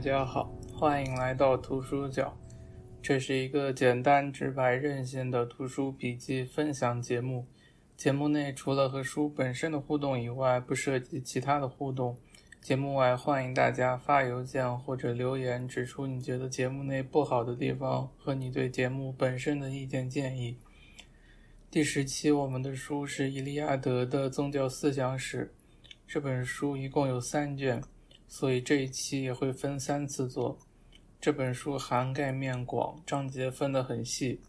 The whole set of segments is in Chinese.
大家好，欢迎来到图书角。这是一个简单、直白、任性的图书笔记分享节目。节目内除了和书本身的互动以外，不涉及其他的互动。节目外，欢迎大家发邮件或者留言，指出你觉得节目内不好的地方和你对节目本身的意见建议。第十期，我们的书是《伊利亚德的宗教思想史》。这本书一共有三卷。所以这一期也会分三次做。这本书涵盖面广，章节分得很细，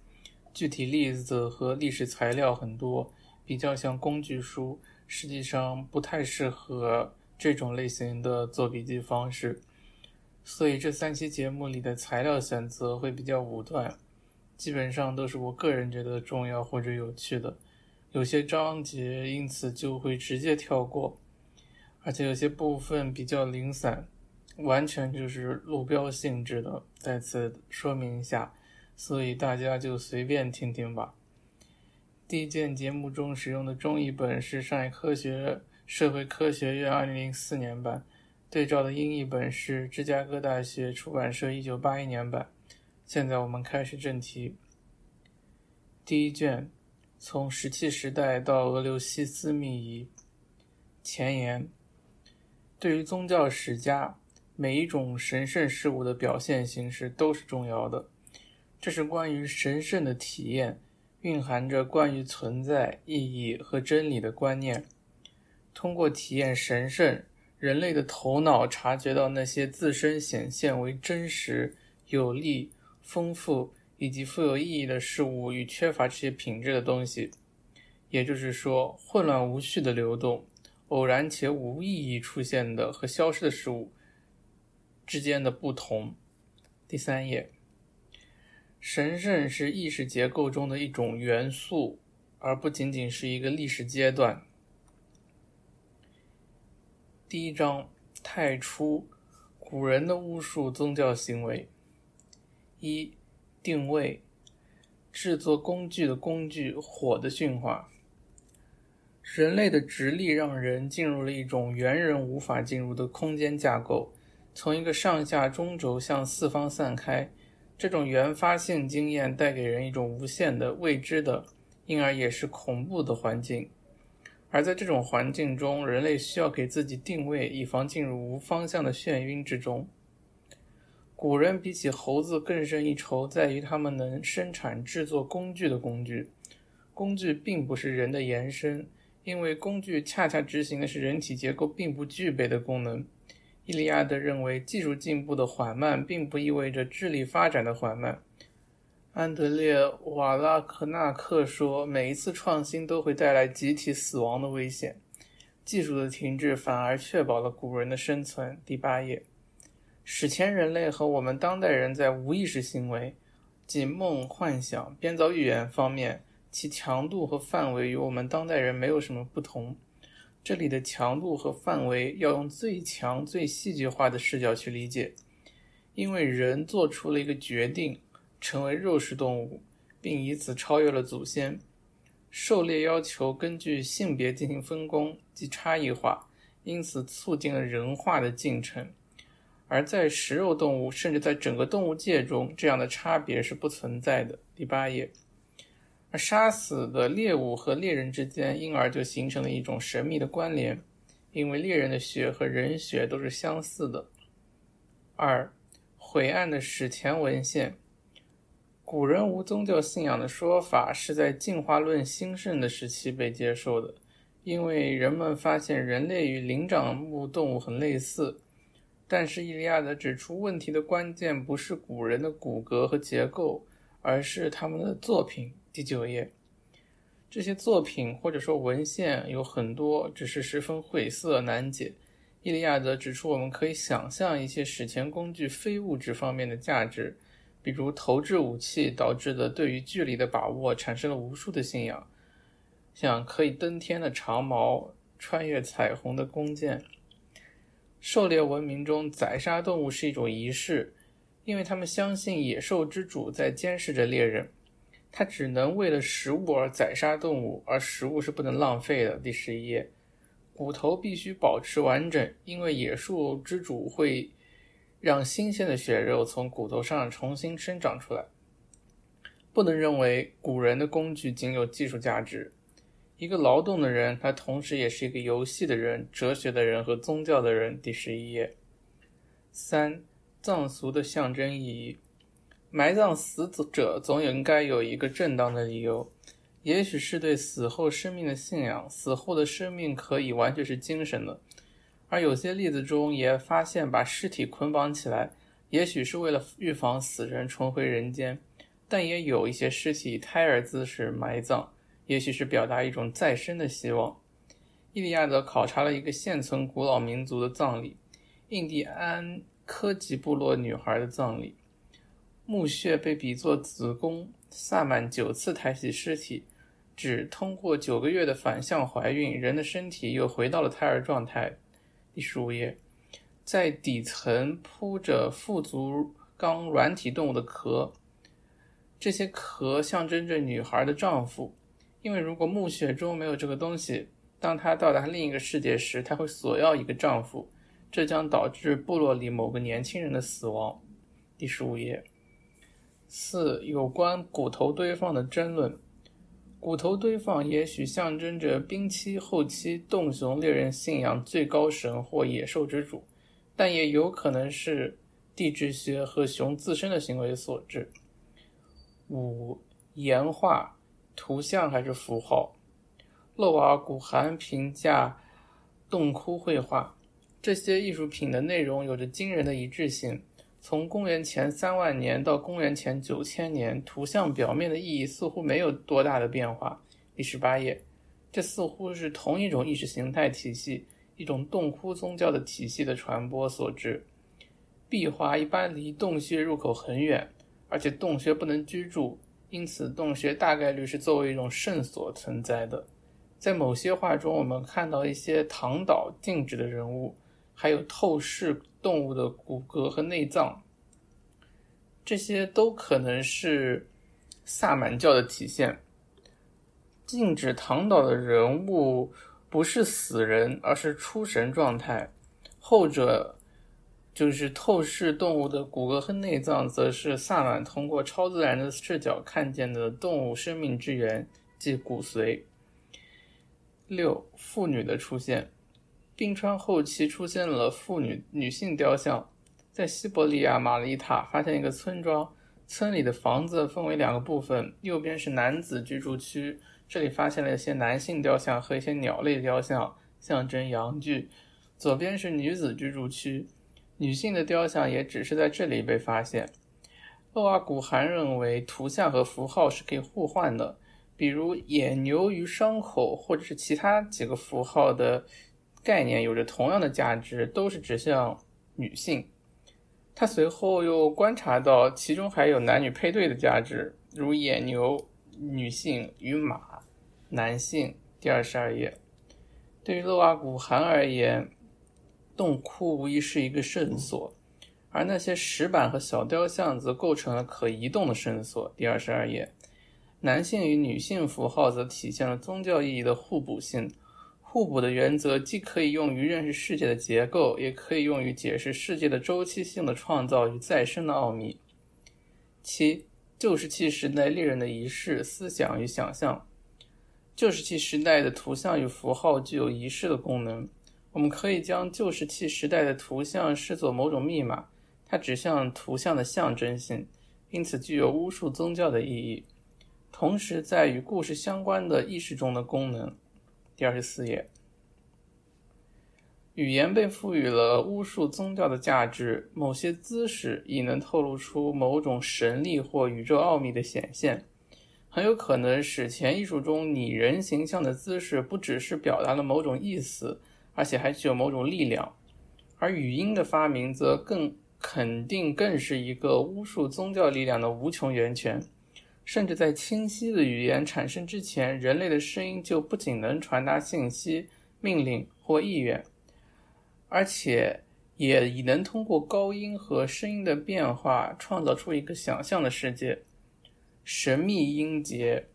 具体例子和历史材料很多，比较像工具书，实际上不太适合这种类型的做笔记方式。所以这三期节目里的材料选择会比较武断，基本上都是我个人觉得重要或者有趣的，有些章节因此就会直接跳过。而且有些部分比较零散，完全就是路标性质的，再次说明一下，所以大家就随便听听吧。第一件节目中使用的中译本是上海科学社会科学院2004年版，对照的英译本是芝加哥大学出版社1981年版。现在我们开始正题。第一卷，从石器时代到俄留西斯密仪。前言。对于宗教史家，每一种神圣事物的表现形式都是重要的。这是关于神圣的体验，蕴含着关于存在、意义和真理的观念。通过体验神圣，人类的头脑察觉到那些自身显现为真实、有利、丰富以及富有意义的事物与缺乏这些品质的东西。也就是说，混乱无序的流动。偶然且无意义出现的和消失的事物之间的不同。第三页，神圣是意识结构中的一种元素，而不仅仅是一个历史阶段。第一章，太初，古人的巫术宗教行为。一，定位，制作工具的工具，火的驯化。人类的直立让人进入了一种猿人无法进入的空间架构，从一个上下中轴向四方散开。这种原发性经验带给人一种无限的未知的，因而也是恐怖的环境。而在这种环境中，人类需要给自己定位，以防进入无方向的眩晕之中。古人比起猴子更胜一筹，在于他们能生产制作工具的工具。工具并不是人的延伸。因为工具恰恰执行的是人体结构并不具备的功能。伊利亚德认为，技术进步的缓慢并不意味着智力发展的缓慢。安德烈·瓦拉克纳克说：“每一次创新都会带来集体死亡的危险，技术的停滞反而确保了古人的生存。”第八页，史前人类和我们当代人在无意识行为，即梦、幻想、编造寓言方面。其强度和范围与我们当代人没有什么不同。这里的强度和范围要用最强、最戏剧化的视角去理解，因为人做出了一个决定，成为肉食动物，并以此超越了祖先。狩猎要求根据性别进行分工及差异化，因此促进了人化的进程。而在食肉动物，甚至在整个动物界中，这样的差别是不存在的。第八页。而杀死的猎物和猎人之间，因而就形成了一种神秘的关联，因为猎人的血和人血都是相似的。二，晦暗的史前文献，古人无宗教信仰的说法是在进化论兴盛的时期被接受的，因为人们发现人类与灵长目动物很类似。但是伊利亚德指出，问题的关键不是古人的骨骼和结构，而是他们的作品。第九页，这些作品或者说文献有很多，只是十分晦涩难解。伊利亚德指出，我们可以想象一些史前工具非物质方面的价值，比如投掷武器导致的对于距离的把握产生了无数的信仰，像可以登天的长矛、穿越彩虹的弓箭。狩猎文明中，宰杀动物是一种仪式，因为他们相信野兽之主在监视着猎人。它只能为了食物而宰杀动物，而食物是不能浪费的。第十一页，骨头必须保持完整，因为野兽之主会让新鲜的血肉从骨头上重新生长出来。不能认为古人的工具仅有技术价值。一个劳动的人，他同时也是一个游戏的人、哲学的人和宗教的人。第十一页。三、葬俗的象征意义。埋葬死者总应该有一个正当的理由，也许是对死后生命的信仰。死后的生命可以完全是精神的，而有些例子中也发现把尸体捆绑起来，也许是为了预防死人重回人间。但也有一些尸体以胎儿姿势埋葬，也许是表达一种再生的希望。伊利亚德考察了一个现存古老民族的葬礼——印第安科吉部落女孩的葬礼。墓穴被比作子宫，萨满九次抬起尸体，只通过九个月的反向怀孕，人的身体又回到了胎儿状态。第十五页，在底层铺着腹足纲软体动物的壳，这些壳象征着女孩的丈夫，因为如果墓穴中没有这个东西，当她到达另一个世界时，她会索要一个丈夫，这将导致部落里某个年轻人的死亡。第十五页。四、有关骨头堆放的争论。骨头堆放也许象征着冰期后期洞熊猎人信仰最高神或野兽之主，但也有可能是地质学和熊自身的行为所致。五、岩画、图像还是符号？洛瓦古寒评价洞窟绘画，这些艺术品的内容有着惊人的一致性。从公元前三万年到公元前九千年，图像表面的意义似乎没有多大的变化。第十八页，这似乎是同一种意识形态体系，一种洞窟宗教的体系的传播所致。壁画一般离洞穴入口很远，而且洞穴不能居住，因此洞穴大概率是作为一种圣所存在的。在某些画中，我们看到一些躺倒静止的人物，还有透视。动物的骨骼和内脏，这些都可能是萨满教的体现。禁止躺倒的人物不是死人，而是出神状态；后者就是透视动物的骨骼和内脏，则是萨满通过超自然的视角看见的动物生命之源，即骨髓。六，妇女的出现。冰川后期出现了妇女女性雕像，在西伯利亚马里塔发现一个村庄，村里的房子分为两个部分，右边是男子居住区，这里发现了一些男性雕像和一些鸟类雕像，象征阳具；左边是女子居住区，女性的雕像也只是在这里被发现。厄瓦古汗认为图像和符号是可以互换的，比如野牛与伤口，或者是其他几个符号的。概念有着同样的价值，都是指向女性。他随后又观察到，其中还有男女配对的价值，如野牛女性与马男性。第二十二页，对于勒瓦古汗而言，洞窟无疑是一个圣所，而那些石板和小雕像则构成了可移动的圣所。第二十二页，男性与女性符号则体现了宗教意义的互补性。互补的原则既可以用于认识世界的结构，也可以用于解释世界的周期性的创造与再生的奥秘。七、旧石器时代猎人的仪式、思想与想象。旧石器时代的图像与符号具有仪式的功能。我们可以将旧石器时代的图像视作某种密码，它指向图像的象征性，因此具有巫术宗教的意义，同时在与故事相关的意识中的功能。第二十四页，语言被赋予了巫术宗教的价值，某些姿势已能透露出某种神力或宇宙奥秘的显现。很有可能，史前艺术中拟人形象的姿势不只是表达了某种意思，而且还具有某种力量。而语音的发明则更肯定，更是一个巫术宗教力量的无穷源泉。甚至在清晰的语言产生之前，人类的声音就不仅能传达信息、命令或意愿，而且也已能通过高音和声音的变化创造出一个想象的世界。神秘音节，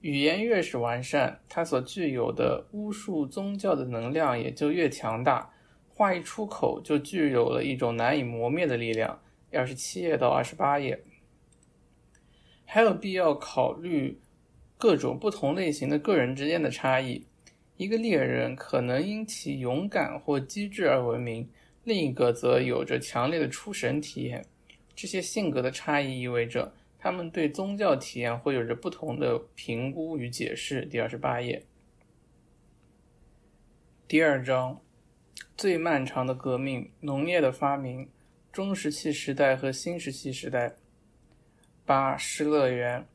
语言越是完善，它所具有的巫术宗教的能量也就越强大。话一出口就具有了一种难以磨灭的力量。二十七页到二十八页，还有必要考虑各种不同类型的个人之间的差异。一个猎人可能因其勇敢或机智而闻名，另一个则有着强烈的出神体验。这些性格的差异意味着他们对宗教体验会有着不同的评估与解释。第二十八页，第二章。最漫长的革命——农业的发明，中石器时代和新石器时代。八失乐园，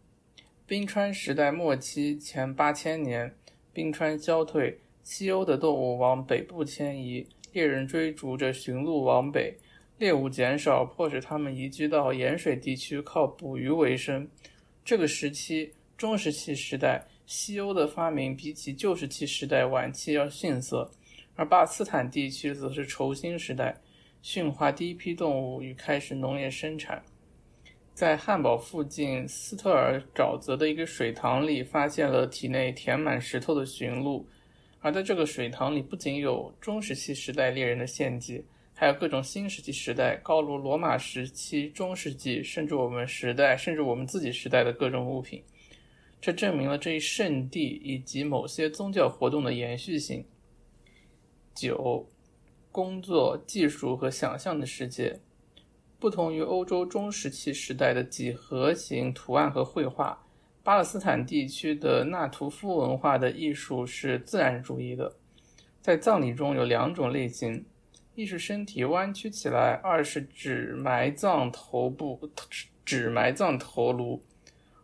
冰川时代末期前八千年，冰川消退，西欧的动物往北部迁移，猎人追逐着驯鹿往北，猎物减少，迫使他们移居到盐水地区，靠捕鱼为生。这个时期，中石器时代，西欧的发明比起旧石器时代晚期要逊色。而巴斯坦地区则是轴心时代，驯化第一批动物与开始农业生产。在汉堡附近斯特尔沼泽的一个水塘里，发现了体内填满石头的驯鹿。而在这个水塘里，不仅有中石器时代猎人的献祭，还有各种新石器时代、高卢罗马时期、中世纪，甚至我们时代，甚至我们自己时代的各种物品。这证明了这一圣地以及某些宗教活动的延续性。九，工作、技术和想象的世界，不同于欧洲中石器时代的几何形图案和绘画，巴勒斯坦地区的纳图夫文化的艺术是自然主义的。在葬礼中有两种类型：一是身体弯曲起来，二是只埋葬头部，只埋葬头颅。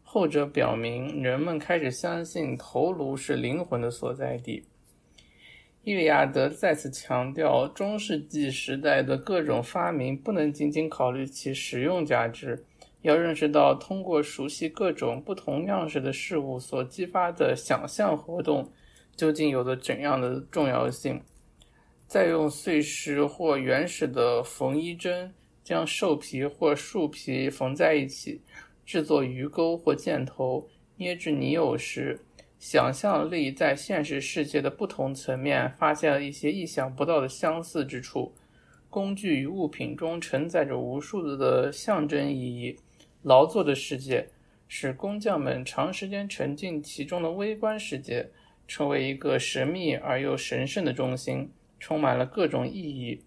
后者表明人们开始相信头颅是灵魂的所在地。伊利亚德再次强调，中世纪时代的各种发明不能仅仅考虑其实用价值，要认识到通过熟悉各种不同样式的事物所激发的想象活动究竟有着怎样的重要性。再用碎石或原始的缝衣针将兽皮或树皮缝在一起，制作鱼钩或箭头，捏制泥偶时。想象力在现实世界的不同层面发现了一些意想不到的相似之处。工具与物品中承载着无数的象征意义。劳作的世界使工匠们长时间沉浸其中的微观世界成为一个神秘而又神圣的中心，充满了各种意义。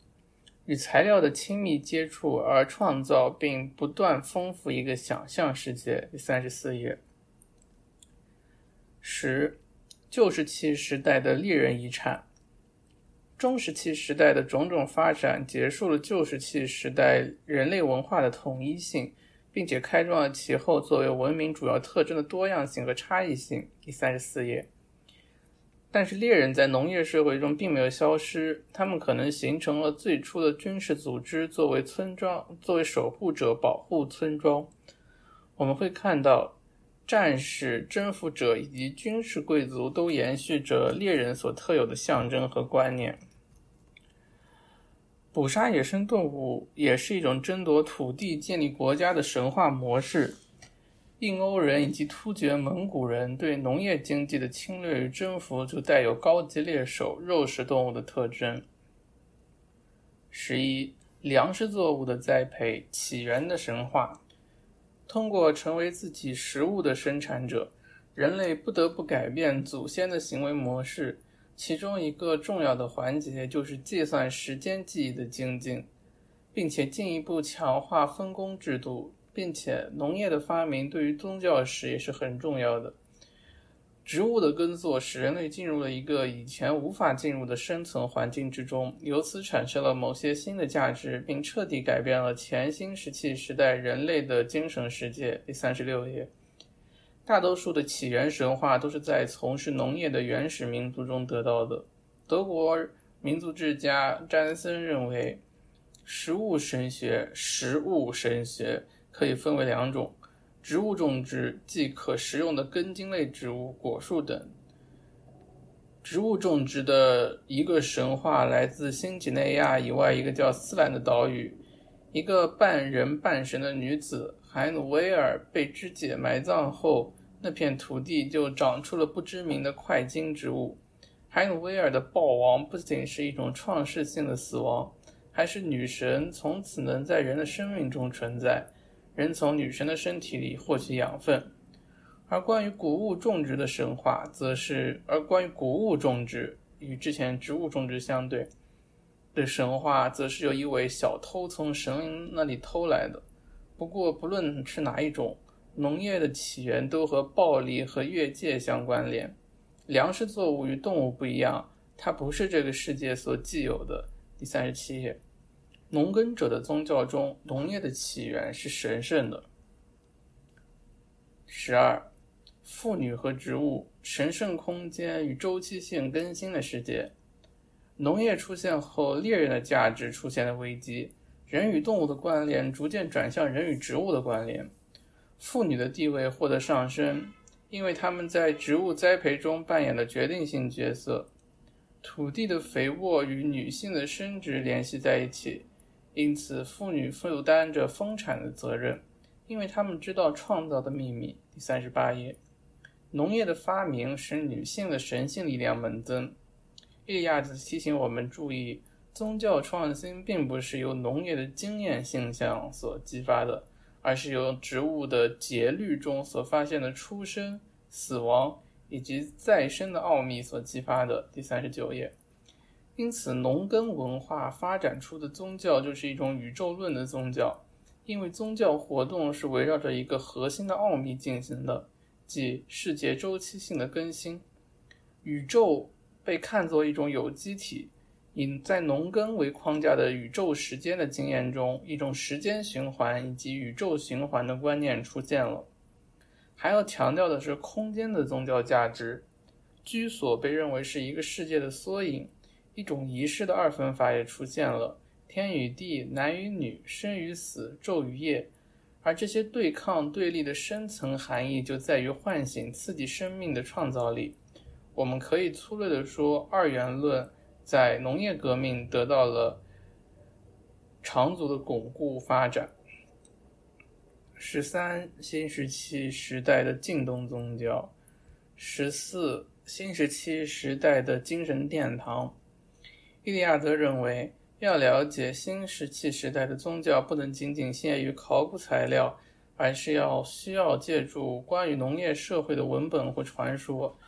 与材料的亲密接触而创造并不断丰富一个想象世界。第三十四页。十，旧石器时代的猎人遗产。中石器时代的种种发展结束了旧石器时代人类文化的统一性，并且开创了其后作为文明主要特征的多样性和差异性。第三十四页。但是猎人在农业社会中并没有消失，他们可能形成了最初的军事组织，作为村庄，作为守护者保护村庄。我们会看到。战士、征服者以及军事贵族都延续着猎人所特有的象征和观念。捕杀野生动物也是一种争夺土地、建立国家的神话模式。印欧人以及突厥蒙古人对农业经济的侵略与征服就带有高级猎手、肉食动物的特征。十一，粮食作物的栽培起源的神话。通过成为自己食物的生产者，人类不得不改变祖先的行为模式。其中一个重要的环节就是计算时间记忆的精进，并且进一步强化分工制度。并且，农业的发明对于宗教史也是很重要的。植物的耕作使人类进入了一个以前无法进入的生存环境之中，由此产生了某些新的价值，并彻底改变了前新石器时代人类的精神世界。第三十六页，大多数的起源神话都是在从事农业的原始民族中得到的。德国民族志家詹森认为，食物神学，食物神学可以分为两种。植物种植即可食用的根茎类植物、果树等。植物种植的一个神话来自新几内亚以外一个叫斯兰的岛屿。一个半人半神的女子海努威尔被肢解埋葬后，那片土地就长出了不知名的块茎植物。海努威尔的暴亡不仅是一种创世性的死亡，还是女神从此能在人的生命中存在，人从女神的身体里获取养分。而关于谷物种植的神话，则是而关于谷物种植与之前植物种植相对的神话，则是由一位小偷从神灵那里偷来的。不过，不论是哪一种，农业的起源都和暴力和越界相关联。粮食作物与动物不一样，它不是这个世界所既有的。第三十七页，农耕者的宗教中，农业的起源是神圣的。十二，妇女和植物，神圣空间与周期性更新的世界。农业出现后，猎人的价值出现了危机，人与动物的关联逐渐转向人与植物的关联，妇女的地位获得上升。因为他们在植物栽培中扮演了决定性角色，土地的肥沃与女性的生殖联系在一起，因此妇女负担着丰产的责任，因为她们知道创造的秘密。第三十八页，农业的发明使女性的神性力量猛增。伊利亚子提醒我们注意，宗教创新并不是由农业的经验现象所激发的。而是由植物的节律中所发现的出生、死亡以及再生的奥秘所激发的。第三十九页，因此，农耕文化发展出的宗教就是一种宇宙论的宗教，因为宗教活动是围绕着一个核心的奥秘进行的，即世界周期性的更新。宇宙被看作一种有机体。以在农耕为框架的宇宙时间的经验中，一种时间循环以及宇宙循环的观念出现了。还要强调的是空间的宗教价值。居所被认为是一个世界的缩影，一种仪式的二分法也出现了：天与地、男与女、生与死、昼与夜。而这些对抗对立的深层含义就在于唤醒、刺激生命的创造力。我们可以粗略地说，二元论。在农业革命得到了长足的巩固发展。十三新石器时代的近东宗教，十四新石器时代的精神殿堂。伊利亚德认为，要了解新石器时代的宗教，不能仅仅限于考古材料，而是要需要借助关于农业社会的文本或传说。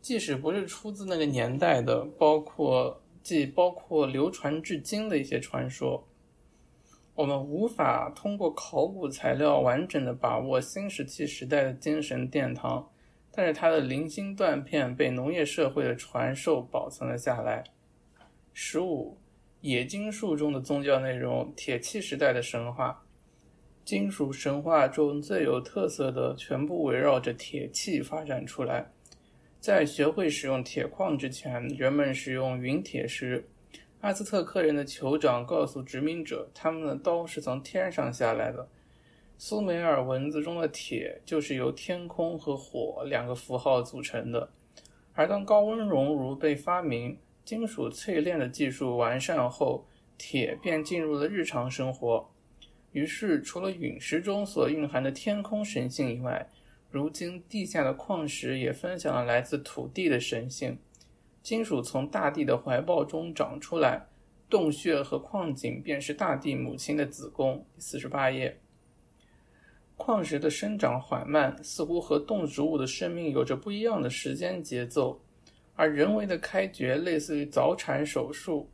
即使不是出自那个年代的，包括既包括流传至今的一些传说，我们无法通过考古材料完整的把握新石器时代的精神殿堂，但是它的零星断片被农业社会的传授保存了下来。十五，冶金术中的宗教内容，铁器时代的神话，金属神话中最有特色的，全部围绕着铁器发展出来。在学会使用铁矿之前，人们使用陨铁石。阿兹特克人的酋长告诉殖民者，他们的刀是从天上下来的。苏美尔文字中的铁就是由天空和火两个符号组成的。而当高温熔炉被发明，金属淬炼的技术完善后，铁便进入了日常生活。于是，除了陨石中所蕴含的天空神性以外，如今，地下的矿石也分享了来自土地的神性。金属从大地的怀抱中长出来，洞穴和矿井便是大地母亲的子宫。四十八页，矿石的生长缓慢，似乎和动植物的生命有着不一样的时间节奏，而人为的开掘类似于早产手术。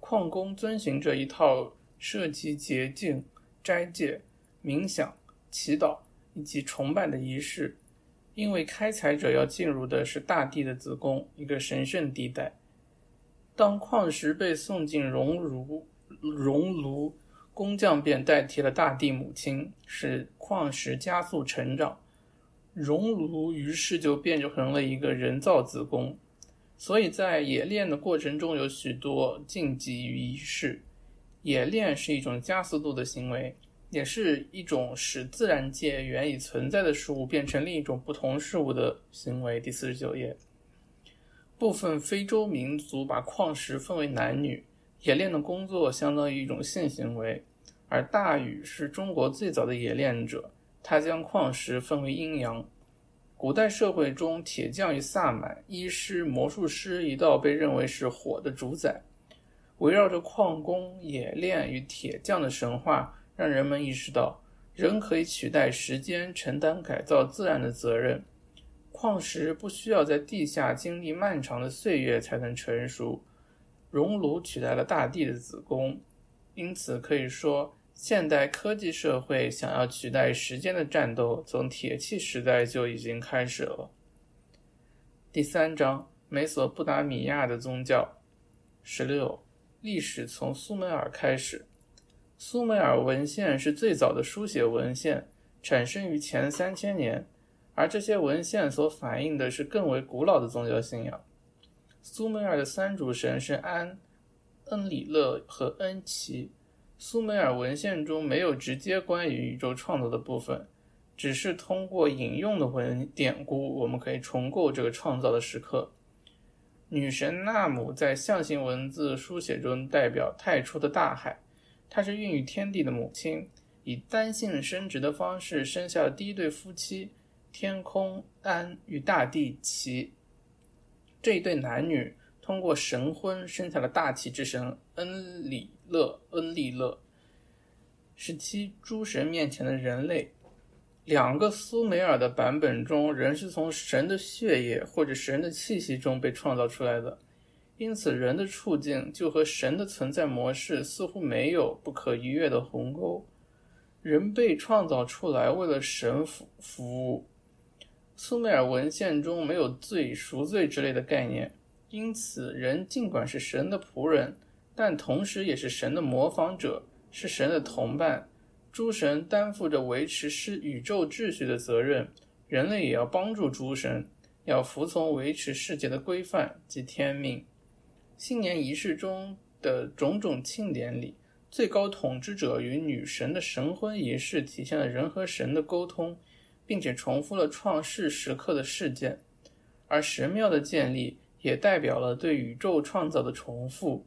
矿工遵循着一套涉及洁净、斋戒、冥想、祈祷。以及崇拜的仪式，因为开采者要进入的是大地的子宫，一个神圣地带。当矿石被送进熔炉，熔炉工匠便代替了大地母亲，使矿石加速成长。熔炉于是就变成了一个人造子宫。所以在冶炼的过程中有许多禁忌与仪式。冶炼是一种加速度的行为。也是一种使自然界原已存在的事物变成另一种不同事物的行为。第四十九页，部分非洲民族把矿石分为男女，冶炼的工作相当于一种性行为。而大禹是中国最早的冶炼者，他将矿石分为阴阳。古代社会中，铁匠与萨满、医师、魔术师一道被认为是火的主宰。围绕着矿工、冶炼与铁匠的神话，让人们意识到，人可以取代时间，承担改造自然的责任。矿石不需要在地下经历漫长的岁月才能成熟，熔炉取代了大地的子宫。因此，可以说。现代科技社会想要取代时间的战斗，从铁器时代就已经开始了。第三章：美索不达米亚的宗教。十六，历史从苏美尔开始。苏美尔文献是最早的书写文献，产生于前三千年，而这些文献所反映的是更为古老的宗教信仰。苏美尔的三主神是安、恩里勒和恩奇。苏美尔文献中没有直接关于宇宙创造的部分，只是通过引用的文典故，我们可以重构这个创造的时刻。女神纳姆在象形文字书写中代表太初的大海，她是孕育天地的母亲，以单性生殖的方式生下了第一对夫妻天空安与大地奇。这一对男女通过神婚生下了大气之神恩里。勒恩利勒十七诸神面前的人类。两个苏美尔的版本中，人是从神的血液或者神的气息中被创造出来的，因此人的处境就和神的存在模式似乎没有不可逾越的鸿沟。人被创造出来为了神服服务。苏美尔文献中没有罪赎罪之类的概念，因此人尽管是神的仆人。但同时也是神的模仿者，是神的同伴。诸神担负着维持世宇宙秩序的责任，人类也要帮助诸神，要服从维持世界的规范及天命。新年仪式中的种种庆典里，最高统治者与女神的神婚仪式体现了人和神的沟通，并且重复了创世时刻的事件。而神庙的建立也代表了对宇宙创造的重复。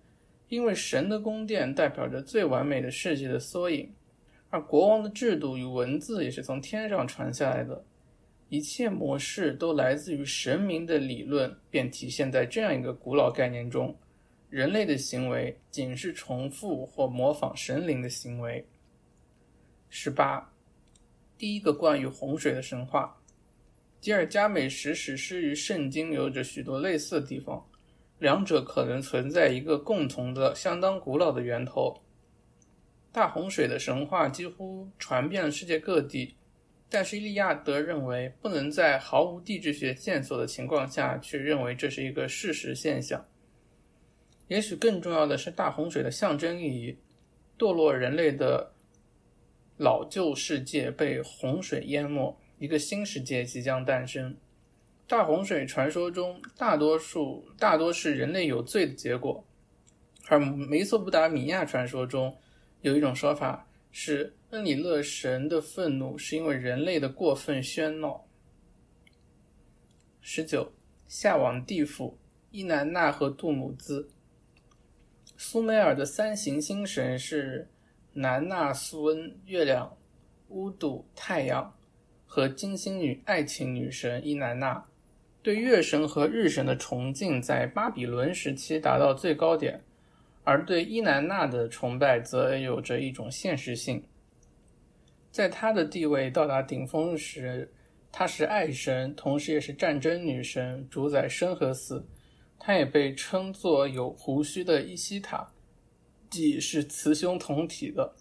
因为神的宫殿代表着最完美的世界的缩影，而国王的制度与文字也是从天上传下来的，一切模式都来自于神明的理论，便体现在这样一个古老概念中：人类的行为仅是重复或模仿神灵的行为。十八，第一个关于洪水的神话，吉尔加美什史诗与圣经有着许多类似的地方。两者可能存在一个共同的、相当古老的源头。大洪水的神话几乎传遍了世界各地，但是伊利亚德认为不能在毫无地质学线索的情况下去认为这是一个事实现象。也许更重要的是大洪水的象征意义：堕落人类的老旧世界被洪水淹没，一个新世界即将诞生。大洪水传说中，大多数大多是人类有罪的结果，而美索不达米亚传说中有一种说法是，恩里勒神的愤怒是因为人类的过分喧闹。十九，下往地府，伊南娜和杜姆兹。苏美尔的三行星神是南纳苏恩（月亮）、乌杜（太阳）和金星女爱情女神伊南娜。对月神和日神的崇敬在巴比伦时期达到最高点，而对伊南娜的崇拜则有着一种现实性。在她的地位到达顶峰时，她是爱神，同时也是战争女神，主宰生和死。她也被称作有胡须的伊西塔，即是雌雄同体的。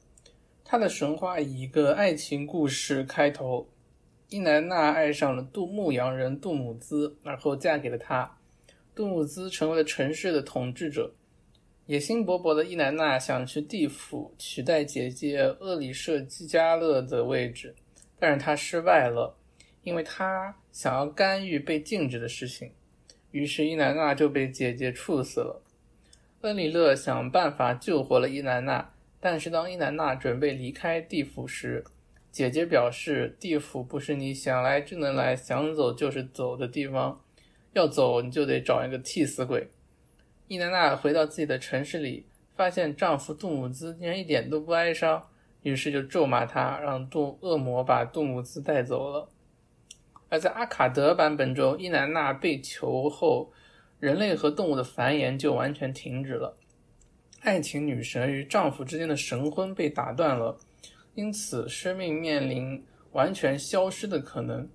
她的神话以一个爱情故事开头。伊南娜爱上了杜牧羊人杜姆兹，而后嫁给了他。杜姆兹成为了城市的统治者。野心勃勃的伊南娜想去地府取代姐姐厄里舍基加勒的位置，但是她失败了，因为她想要干预被禁止的事情。于是伊南娜就被姐姐处死了。恩里勒想办法救活了伊南娜，但是当伊南娜准备离开地府时，姐姐表示，地府不是你想来就能来、想走就是走的地方，要走你就得找一个替死鬼。伊南娜回到自己的城市里，发现丈夫杜姆兹竟然一点都不哀伤，于是就咒骂他，让杜恶魔把杜姆兹带走了。而在阿卡德版本中，伊南娜被囚后，人类和动物的繁衍就完全停止了，爱情女神与丈夫之间的神婚被打断了，因此生命面临完全消失的可能。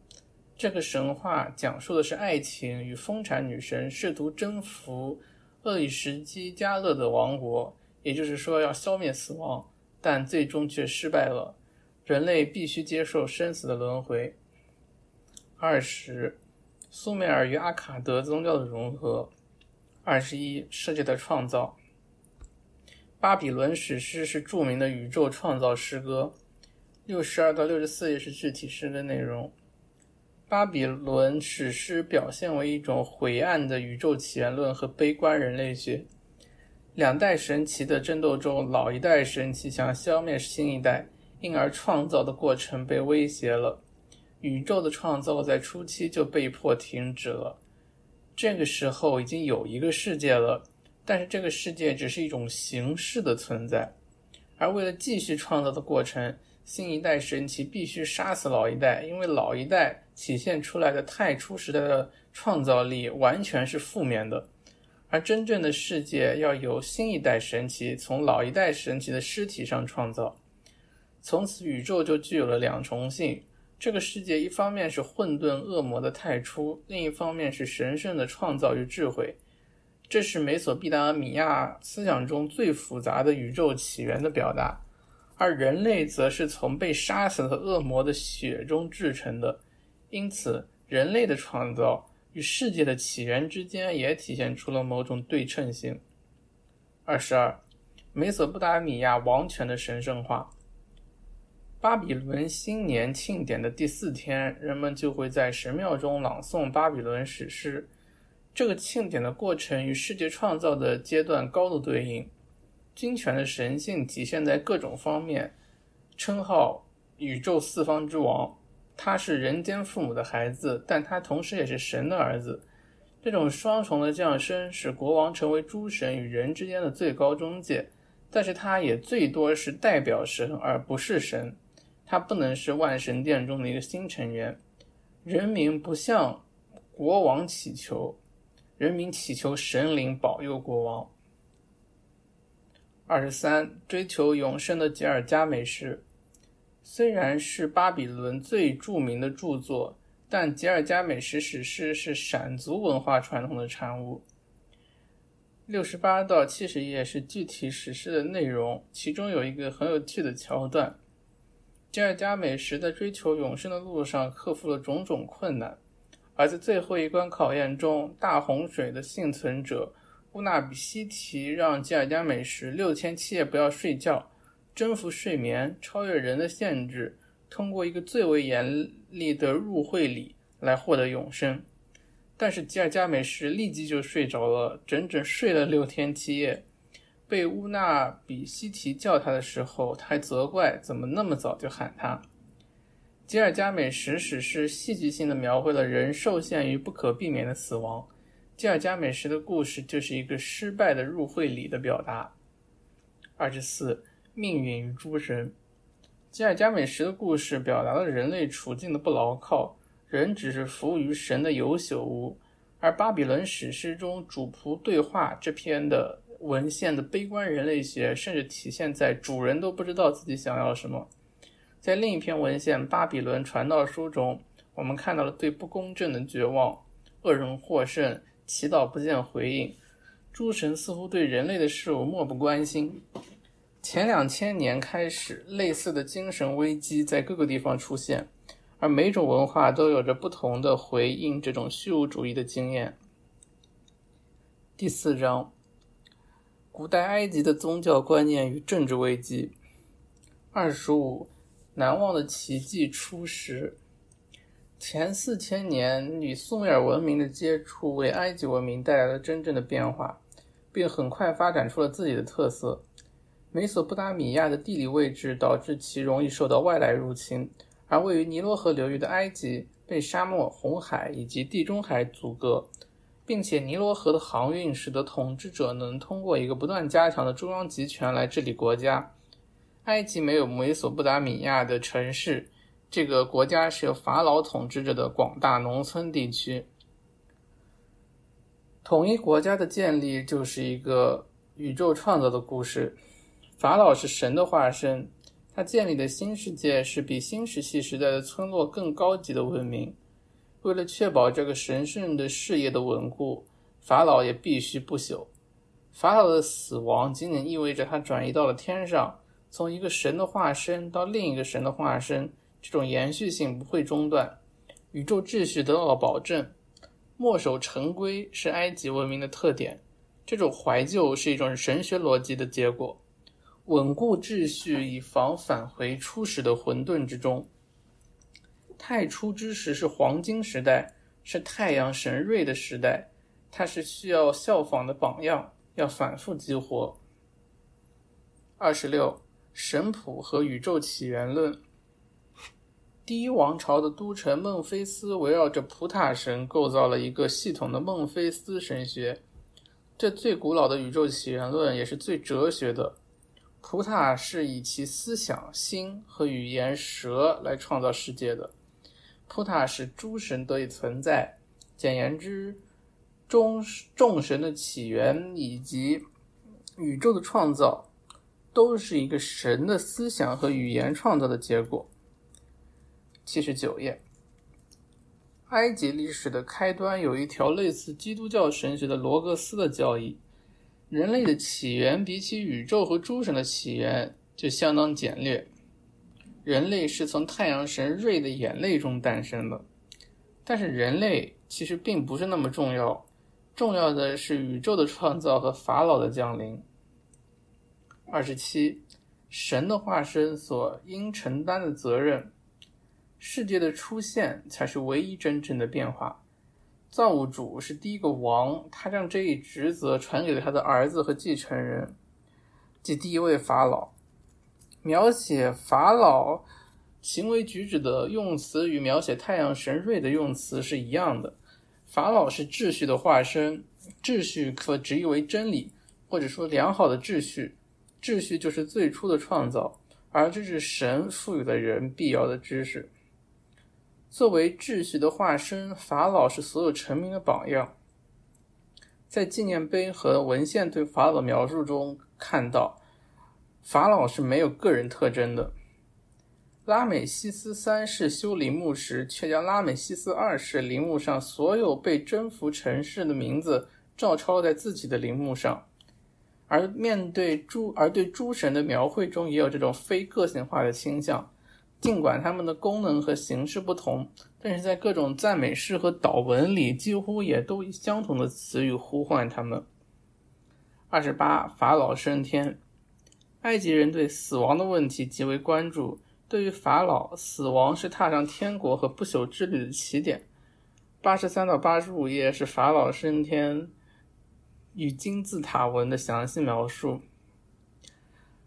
这个神话讲述的是爱情与风产女神试图征服厄里什基加勒的王国，也就是说要消灭死亡，但最终却失败了。人类必须接受生死的轮回。二十，苏美尔与阿卡德宗教的融合。二十一，世界的创造。巴比伦史诗是著名的宇宙创造诗歌。六十二到六十四页是具体诗的内容。巴比伦史诗表现为一种晦暗的宇宙起源论和悲观人类学。两代神奇的争斗中，老一代神奇想消灭新一代，因而创造的过程被威胁了。宇宙的创造在初期就被迫停止了。这个时候已经有一个世界了，但是这个世界只是一种形式的存在。而为了继续创造的过程，新一代神奇必须杀死老一代，因为老一代体现出来的太初时代的创造力完全是负面的。而真正的世界要由新一代神奇从老一代神奇的尸体上创造，从此宇宙就具有了两重性。这个世界一方面是混沌恶魔的太初，另一方面是神圣的创造与智慧。这是美索不达米亚思想中最复杂的宇宙起源的表达，而人类则是从被杀死的恶魔的血中制成的。因此，人类的创造与世界的起源之间也体现出了某种对称性。二十二，美索不达米亚王权的神圣化。巴比伦新年庆典的第四天，人们就会在神庙中朗诵巴比伦史诗。这个庆典的过程与世界创造的阶段高度对应。君权的神性体现在各种方面，称号宇宙四方之王，他是人间父母的孩子，但他同时也是神的儿子。这种双重的降生使国王成为诸神与人之间的最高中介，但是他也最多是代表神而不是神。他不能是万神殿中的一个新成员。人民不向国王祈求，人民祈求神灵保佑国王。二十三，追求永生的吉尔加美什，虽然是巴比伦最著名的著作，但吉尔加美什史诗是闪族文化传统的产物。六十八到七十页是具体史诗的内容，其中有一个很有趣的桥段。吉尔加美什在追求永生的路上克服了种种困难，而在最后一关考验中，大洪水的幸存者乌纳比西提让吉尔加美什六天七夜不要睡觉，征服睡眠，超越人的限制，通过一个最为严厉的入会礼来获得永生。但是吉尔加美什立即就睡着了，整整睡了六天七夜。被乌纳比西提叫他的时候，他还责怪怎么那么早就喊他。吉尔加美什史诗戏剧性的描绘了人受限于不可避免的死亡。吉尔加美什的故事就是一个失败的入会礼的表达。二十四，命运与诸神。吉尔加美什的故事表达了人类处境的不牢靠，人只是服务于神的有朽物。而巴比伦史诗中主仆对话这篇的。文献的悲观人类学，甚至体现在主人都不知道自己想要什么。在另一篇文献《巴比伦传道书》中，我们看到了对不公正的绝望，恶人获胜，祈祷不见回应，诸神似乎对人类的事物漠不关心。前两千年开始，类似的精神危机在各个地方出现，而每种文化都有着不同的回应这种虚无主义的经验。第四章。古代埃及的宗教观念与政治危机。二十五，难忘的奇迹初始。前四千年与苏美尔文明的接触，为埃及文明带来了真正的变化，并很快发展出了自己的特色。美索不达米亚的地理位置导致其容易受到外来入侵，而位于尼罗河流域的埃及被沙漠、红海以及地中海阻隔。并且尼罗河的航运使得统治者能通过一个不断加强的中央集权来治理国家。埃及没有美索不达米亚的城市，这个国家是由法老统治着的广大农村地区。统一国家的建立就是一个宇宙创造的故事。法老是神的化身，他建立的新世界是比新石器时代的村落更高级的文明。为了确保这个神圣的事业的稳固，法老也必须不朽。法老的死亡仅仅意味着他转移到了天上，从一个神的化身到另一个神的化身，这种延续性不会中断，宇宙秩序得到了保证。墨守成规是埃及文明的特点，这种怀旧是一种神学逻辑的结果。稳固秩序，以防返回初始的混沌之中。太初之时是黄金时代，是太阳神瑞的时代，它是需要效仿的榜样，要反复激活。二十六，神谱和宇宙起源论。第一王朝的都城孟菲斯围绕着普塔神构造了一个系统的孟菲斯神学，这最古老的宇宙起源论也是最哲学的。普塔是以其思想、心和语言蛇来创造世界的。普塔使诸神得以存在。简言之，众众神的起源以及宇宙的创造，都是一个神的思想和语言创造的结果。七十九页，埃及历史的开端有一条类似基督教神学的罗格斯的教义：人类的起源比起宇宙和诸神的起源就相当简略。人类是从太阳神瑞的眼泪中诞生的，但是人类其实并不是那么重要，重要的是宇宙的创造和法老的降临。二十七，神的化身所应承担的责任。世界的出现才是唯一真正的变化。造物主是第一个王，他将这一职责传给了他的儿子和继承人，即第一位法老。描写法老行为举止的用词与描写太阳神瑞的用词是一样的。法老是秩序的化身，秩序可直译为真理，或者说良好的秩序。秩序就是最初的创造，而这是神赋予了人必要的知识。作为秩序的化身，法老是所有臣民的榜样。在纪念碑和文献对法老的描述中看到，法老是没有个人特征的。拉美西斯三世修陵墓时，却将拉美西斯二世陵墓上所有被征服城市的名字照抄在自己的陵墓上。而面对诸而对诸神的描绘中，也有这种非个性化的倾向。尽管它们的功能和形式不同，但是在各种赞美诗和祷文里，几乎也都以相同的词语呼唤他们。二十八，法老升天。埃及人对死亡的问题极为关注。对于法老，死亡是踏上天国和不朽之旅的起点。八十三到八十五页是法老升天与金字塔文的详细描述。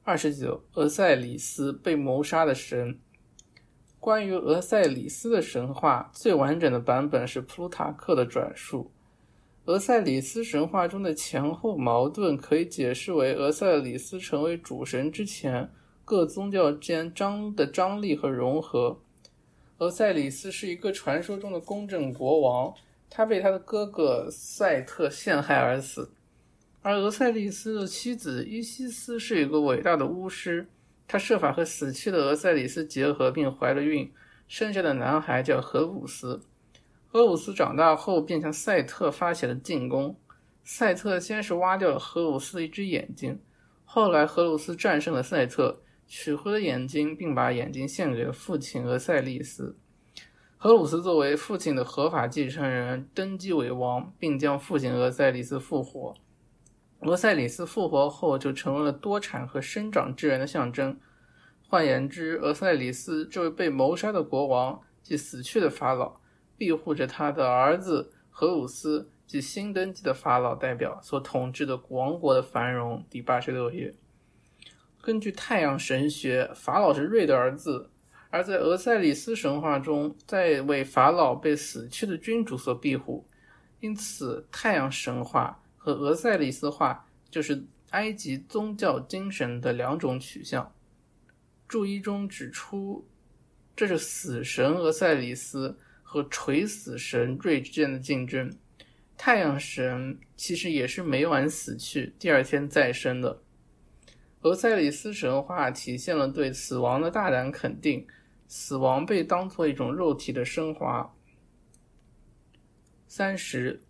二十九，俄塞里斯被谋杀的神。关于俄塞里斯的神话，最完整的版本是普鲁塔克的转述。俄塞里斯神话中的前后矛盾可以解释为俄塞里斯成为主神之前，各宗教间张的张力和融合。俄塞里斯是一个传说中的公正国王，他被他的哥哥赛特陷害而死。而俄塞里斯的妻子伊西斯是一个伟大的巫师。他设法和死去的俄塞里斯结合，并怀了孕，生下的男孩叫荷鲁斯。荷鲁斯长大后便向赛特发起了进攻。赛特先是挖掉了荷鲁斯的一只眼睛，后来荷鲁斯战胜了赛特，取回了眼睛，并把眼睛献给了父亲俄塞利斯。荷鲁斯作为父亲的合法继承人登基为王，并将父亲俄塞里斯复活。俄塞里斯复活后，就成为了多产和生长之源的象征。换言之，俄塞里斯这位被谋杀的国王，即死去的法老，庇护着他的儿子荷鲁斯，即新登基的法老代表所统治的王国的繁荣。第八十六页，根据太阳神学，法老是瑞的儿子；而在俄塞里斯神话中，在为法老被死去的君主所庇护。因此，太阳神话。和俄塞里斯化就是埃及宗教精神的两种取向。注一中指出，这是死神俄塞里斯和垂死神瑞之间的竞争。太阳神其实也是每晚死去，第二天再生的。俄塞里斯神话体现了对死亡的大胆肯定，死亡被当作一种肉体的升华。三十，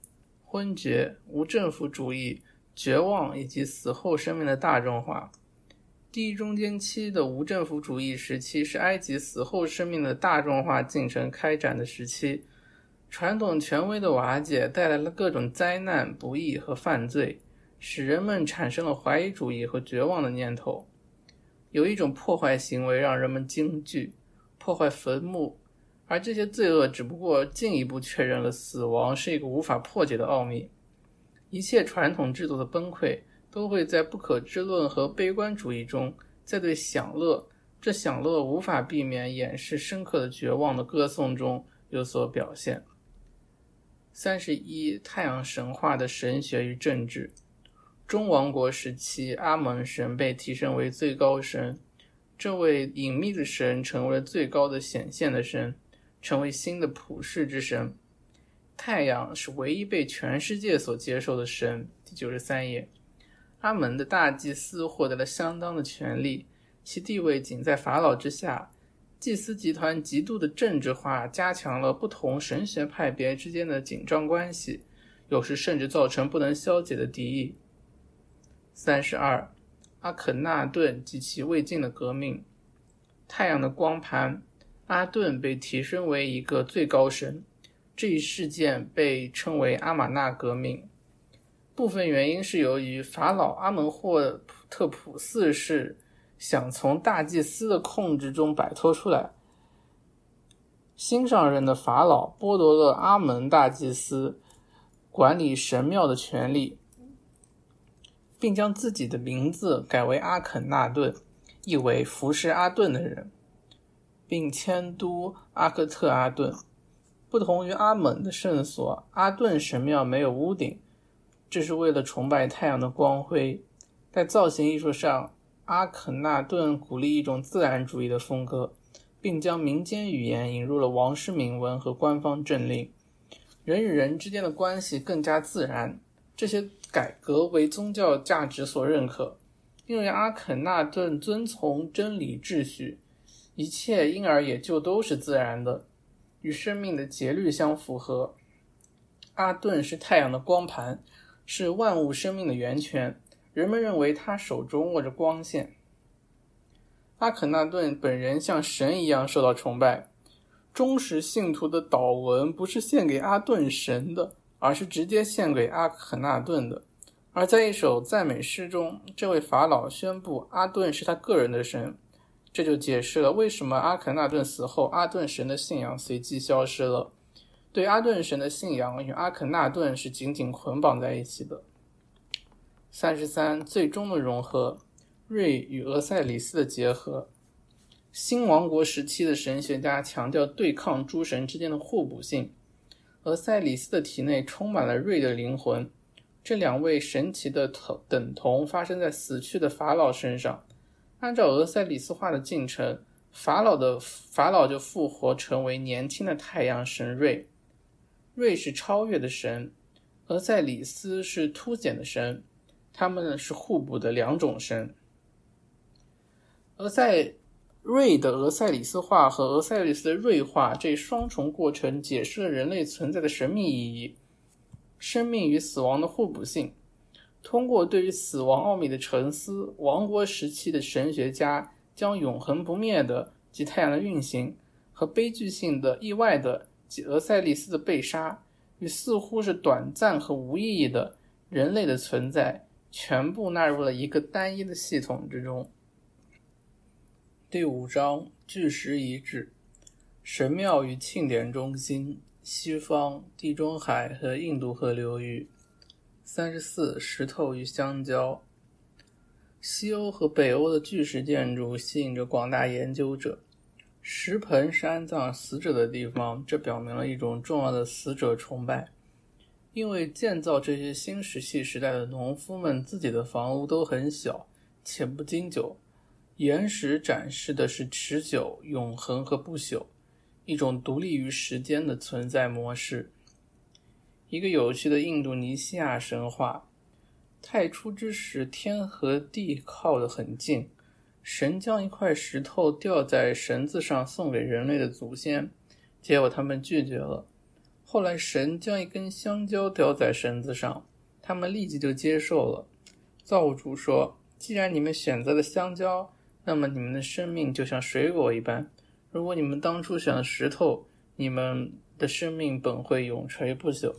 昏厥、无政府主义、绝望以及死后生命的大众化。第一中间期的无政府主义时期是埃及死后生命的大众化进程开展的时期，传统权威的瓦解带来了各种灾难、不义和犯罪，使人们产生了怀疑主义和绝望的念头。有一种破坏行为让人们惊惧，破坏坟墓，而这些罪恶只不过进一步确认了死亡是一个无法破解的奥秘。一切传统制度的崩溃。都会在不可知论和悲观主义中，在对享乐这享乐无法避免掩饰深刻的绝望的歌颂中有所表现。三十一，太阳神话的神学与政治。中王国时期，阿蒙神被提升为最高神，这位隐秘的神成为了最高的显现的神，成为新的普世之神。太阳是唯一被全世界所接受的神。第九十三页。阿门的大祭司获得了相当的权力，其地位仅在法老之下。祭司集团极度的政治化，加强了不同神学派别之间的紧张关系，有时甚至造成不能消解的敌意。三十二，阿肯纳顿及其未尽的革命。太阳的光盘，阿顿被提升为一个最高神，这一事件被称为阿玛纳革命。部分原因是由于法老阿门霍特普四世想从大祭司的控制中摆脱出来。新上任的法老剥夺了阿门大祭司管理神庙的权利，并将自己的名字改为阿肯纳顿，意为服侍阿顿的人，并迁都阿克特阿顿。不同于阿蒙的圣所，阿顿神庙没有屋顶。这是为了崇拜太阳的光辉。在造型艺术上，阿肯纳顿鼓励一种自然主义的风格，并将民间语言引入了王室铭文和官方政令，人与人之间的关系更加自然。这些改革为宗教价值所认可，因为阿肯纳顿遵从真理秩序，一切因而也就都是自然的，与生命的节律相符合。阿顿是太阳的光盘。是万物生命的源泉，人们认为他手中握着光线。阿肯纳顿本人像神一样受到崇拜，忠实信徒的祷文不是献给阿顿神的，而是直接献给阿肯纳顿的。而在一首赞美诗中，这位法老宣布阿顿是他个人的神，这就解释了为什么阿肯纳顿死后，阿顿神的信仰随即消失了。对阿顿神的信仰与阿肯纳顿是紧紧捆绑在一起的。三十三，最终的融合，瑞与俄塞里斯的结合。新王国时期的神学家强调对抗诸神之间的互补性。俄塞里斯的体内充满了瑞的灵魂。这两位神奇的等等同发生在死去的法老身上。按照俄塞里斯化的进程，法老的法老就复活成为年轻的太阳神瑞。瑞是超越的神，俄塞里斯是凸显的神，他们呢是互补的两种神。俄塞瑞的俄塞里斯化和俄塞里斯的瑞化这双重过程，解释了人类存在的神秘意义，生命与死亡的互补性。通过对于死亡奥秘的沉思，王国时期的神学家将永恒不灭的及太阳的运行和悲剧性的意外的。及俄塞利斯的被杀与似乎是短暂和无意义的人类的存在，全部纳入了一个单一的系统之中。第五章巨石遗址、神庙与庆典中心、西方、地中海和印度河流域。三十四石头与香蕉。西欧和北欧的巨石建筑吸引着广大研究者。石盆是安葬死者的地方，这表明了一种重要的死者崇拜。因为建造这些新石器时代的农夫们自己的房屋都很小且不经久，岩石展示的是持久、永恒和不朽，一种独立于时间的存在模式。一个有趣的印度尼西亚神话：太初之时，天和地靠得很近，神将一块石头吊在绳子上送给人类的祖先，结果他们拒绝了。后来，神将一根香蕉吊在绳子上，他们立即就接受了。造物主说：“既然你们选择了香蕉，”那么你们的生命就像水果一般。如果你们当初选了石头，你们的生命本会永垂不朽。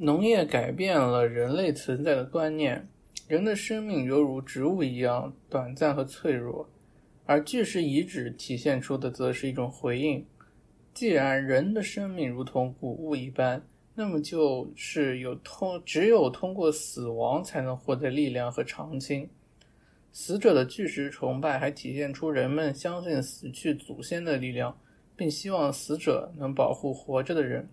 农业改变了人类存在的观念，人的生命犹如植物一样短暂和脆弱，而巨石遗址体现出的则是一种回应。既然人的生命如同谷物一般，那么就是有通只有通过死亡才能获得力量和长青。死者的巨石崇拜还体现出人们相信死去祖先的力量，并希望死者能保护活着的人。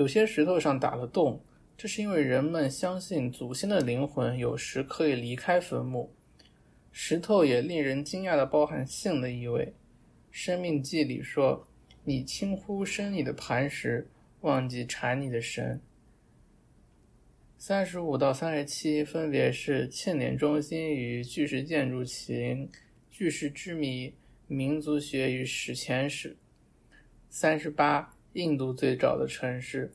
有些石头上打了洞，这是因为人们相信祖先的灵魂有时可以离开坟墓。石头也令人惊讶的包含性的意味，《生命记》里说：“你轻呼生你的磐石，忘记缠你的绳。”三十五到三十七分别是庆典中心与巨石建筑群、巨石之谜、民族学与史前史。三十八，印度最早的城市，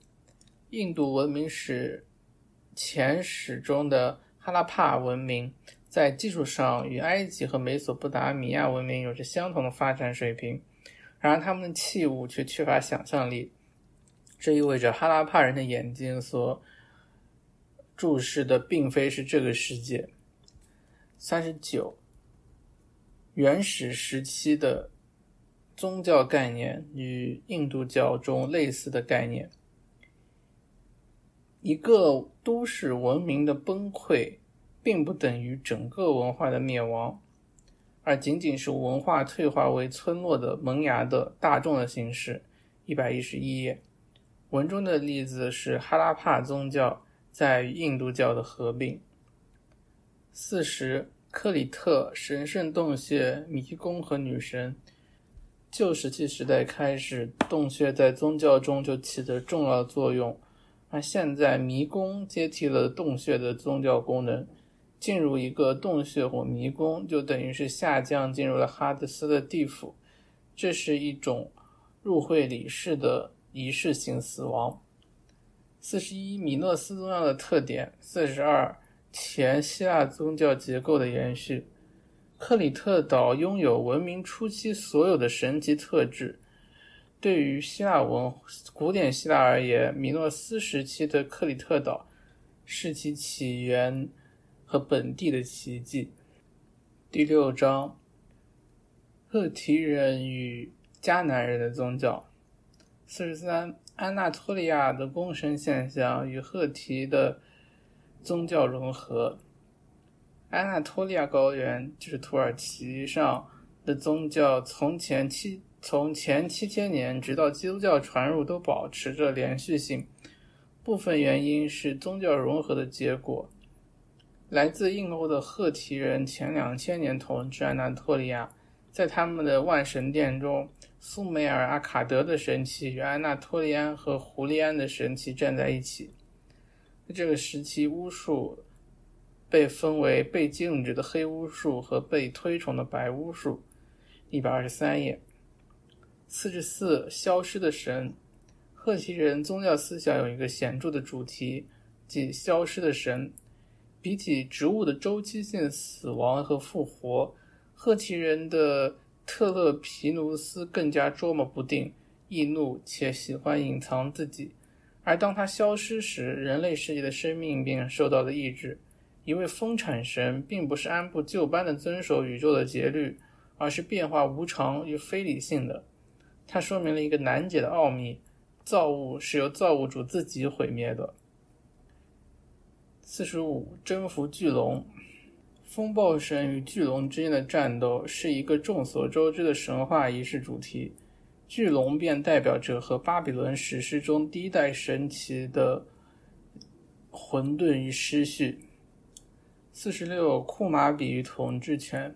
印度文明史前史中的哈拉帕文明，在技术上与埃及和美索不达米亚文明有着相同的发展水平，然而他们的器物却缺乏想象力，这意味着哈拉帕人的眼睛所。注视的并非是这个世界。三十九，原始时期的宗教概念与印度教中类似的概念。一个都市文明的崩溃，并不等于整个文化的灭亡，而仅仅是文化退化为村落的萌芽的大众的形式。一百一十一页，文中的例子是哈拉帕宗教。在印度教的合并。四十，克里特神圣洞穴、迷宫和女神。旧石器时代开始，洞穴在宗教中就起着重要作用，而现在迷宫接替了洞穴的宗教功能。进入一个洞穴或迷宫，就等于是下降进入了哈德斯的地府，这是一种入会礼式的仪式性死亡。四十一，米诺斯宗教的特点。四十二，前希腊宗教结构的延续。克里特岛拥有文明初期所有的神奇特质。对于希腊文古典希腊而言，米诺斯时期的克里特岛是其起源和本地的奇迹。第六章，赫提人与迦南人的宗教。四十三。安纳托利亚的共生现象与赫提的宗教融合。安纳托利亚高原就是土耳其上的宗教，从前七从前七千年直到基督教传入都保持着连续性。部分原因是宗教融合的结果。来自印欧的赫提人前两千年统治安纳托利亚，在他们的万神殿中。苏美尔阿卡德的神奇与安纳托利安和胡利安的神奇站在一起。这个时期，巫术被分为被禁止的黑巫术和被推崇的白巫术。一百二十三页。四十四，消失的神。赫奇人宗教思想有一个显著的主题，即消失的神。比起植物的周期性死亡和复活，赫奇人的。特勒皮努斯更加捉摸不定、易怒且喜欢隐藏自己，而当他消失时，人类世界的生命便受到了抑制。一位风产神并不是按部就班的遵守宇宙的节律，而是变化无常与非理性的。它说明了一个难解的奥秘：造物是由造物主自己毁灭的。四十五，征服巨龙。风暴神与巨龙之间的战斗是一个众所周知的神话仪式主题，巨龙便代表着和巴比伦史诗中第一代神奇的混沌与失序。四十六，库马比与统治权。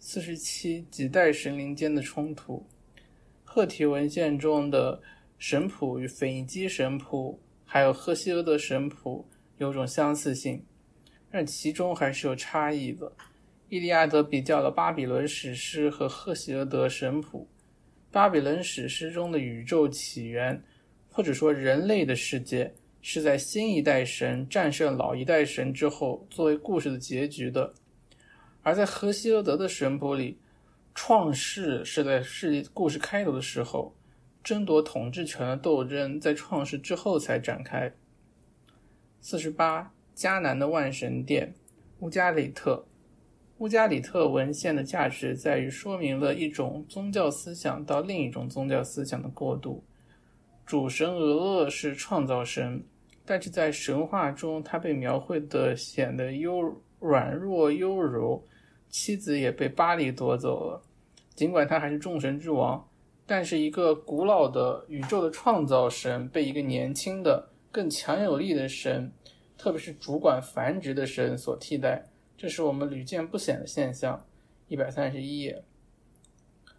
四十七，几代神灵间的冲突。赫体文献中的神谱与腓尼基神谱，还有赫西俄德神谱有种相似性，但其中还是有差异的。伊利亚德比较了巴比伦史诗和赫西俄德神谱。巴比伦史诗中的宇宙起源，或者说人类的世界，是在新一代神战胜老一代神之后作为故事的结局的。而在荷西俄德的神谱里，创世是在世故事开头的时候，争夺统治权的斗争在创世之后才展开。四十八，迦南的万神殿，乌加里特。乌加里特文献的价值在于说明了一种宗教思想到另一种宗教思想的过渡。主神俄勒是创造神，但是在神话中，他被描绘的显得优软弱优柔。妻子也被巴利夺走了。尽管他还是众神之王，但是一个古老的宇宙的创造神被一个年轻的、更强有力的神，特别是主管繁殖的神所替代，这是我们屡见不鲜的现象。一百三十一页，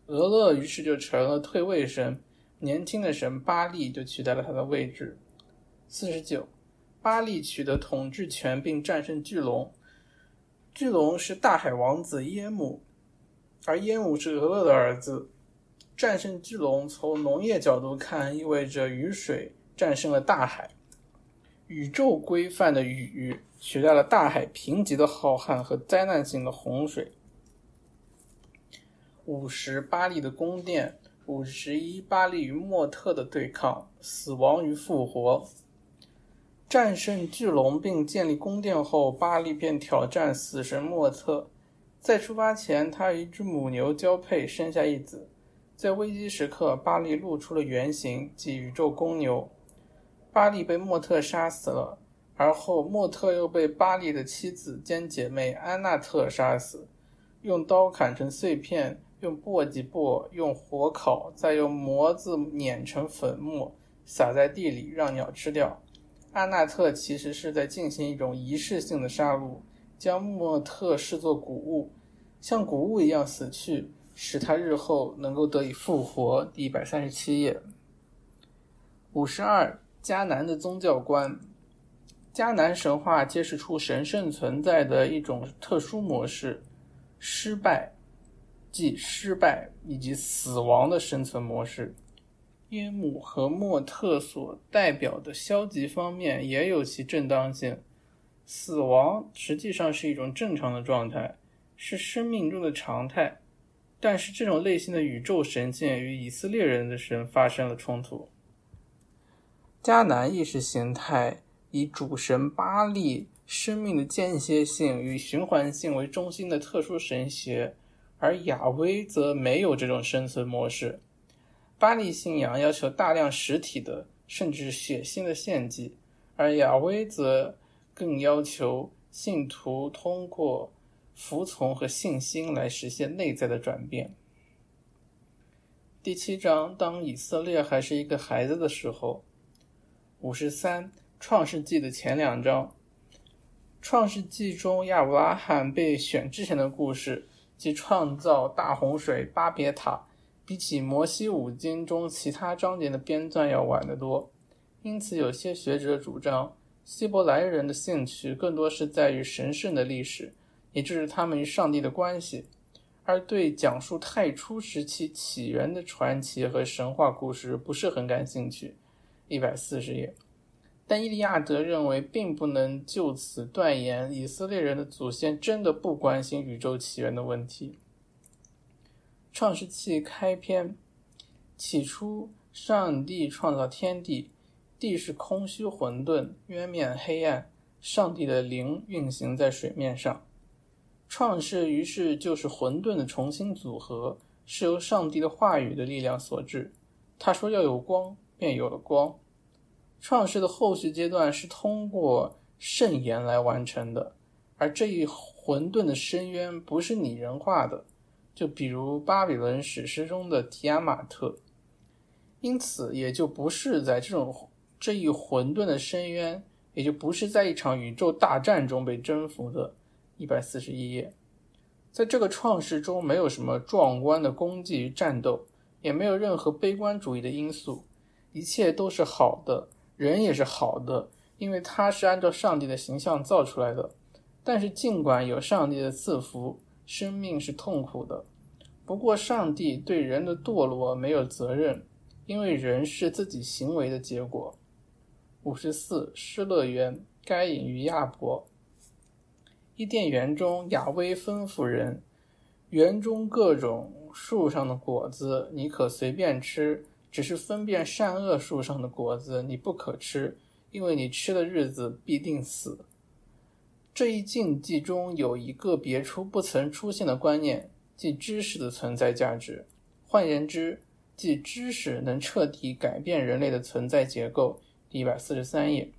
俄勒于是就成了退位神，年轻的神巴利就取代了他的位置。四十九，巴利取得统治权并战胜巨龙。巨龙是大海王子耶姆，而耶姆是俄勒的儿子。战胜巨龙，从农业角度看，意味着雨水战胜了大海，宇宙规范的雨取代了大海贫瘠的浩瀚和灾难性的洪水。五十巴利的宫殿，五十一巴利与莫特的对抗，死亡与复活。战胜巨龙并建立宫殿后，巴利便挑战死神莫特。在出发前，他与一只母牛交配，生下一子。在危机时刻，巴利露出了原形，即宇宙公牛。巴利被莫特杀死了，而后莫特又被巴利的妻子兼姐妹安娜特杀死，用刀砍成碎片，用簸箕簸，用火烤，再用模子碾成粉末，撒在地里让鸟吃掉。阿纳特其实是在进行一种仪式性的杀戮，将莫特视作谷物，像谷物一样死去，使他日后能够得以复活。第一百三十七页，五十二迦南的宗教观，迦南神话揭示出神圣存在的一种特殊模式——失败，即失败以及死亡的生存模式。耶姆和莫特所代表的消极方面也有其正当性。死亡实际上是一种正常的状态，是生命中的常态。但是这种类型的宇宙神性与以色列人的神发生了冲突。迦南意识形态以主神巴利生命的间歇性与循环性为中心的特殊神学，而亚威则没有这种生存模式。巴利信仰要求大量实体的，甚至血腥的献祭，而亚威则更要求信徒通过服从和信心来实现内在的转变。第七章，当以色列还是一个孩子的时候，五十三，创世纪的前两章，创世纪中亚伯拉罕被选之前的故事，即创造大洪水、巴别塔。比起摩西五经中其他章节的编纂要晚得多，因此有些学者主张，希伯来人的兴趣更多是在于神圣的历史，也就是他们与上帝的关系，而对讲述太初时期起源的传奇和神话故事不是很感兴趣。一百四十页，但伊利亚德认为，并不能就此断言以色列人的祖先真的不关心宇宙起源的问题。创世纪开篇，起初上帝创造天地，地是空虚混沌，渊面黑暗。上帝的灵运行在水面上。创世于是就是混沌的重新组合，是由上帝的话语的力量所致。他说要有光，便有了光。创世的后续阶段是通过圣言来完成的，而这一混沌的深渊不是拟人化的。就比如巴比伦史诗中的提亚马特，因此也就不是在这种这一混沌的深渊，也就不是在一场宇宙大战中被征服的。一百四十一页，在这个创世中，没有什么壮观的功绩与战斗，也没有任何悲观主义的因素，一切都是好的，人也是好的，因为他是按照上帝的形象造出来的。但是，尽管有上帝的赐福，生命是痛苦的。不过，上帝对人的堕落没有责任，因为人是自己行为的结果。五十四，失乐园，该隐与亚伯。伊甸园中，亚威吩咐人：园中各种树上的果子你可随便吃，只是分辨善恶树上的果子你不可吃，因为你吃的日子必定死。这一禁忌中有一个别出不曾出现的观念，即知识的存在价值。换言之，即知识能彻底改变人类的存在结构。第一百四十三页，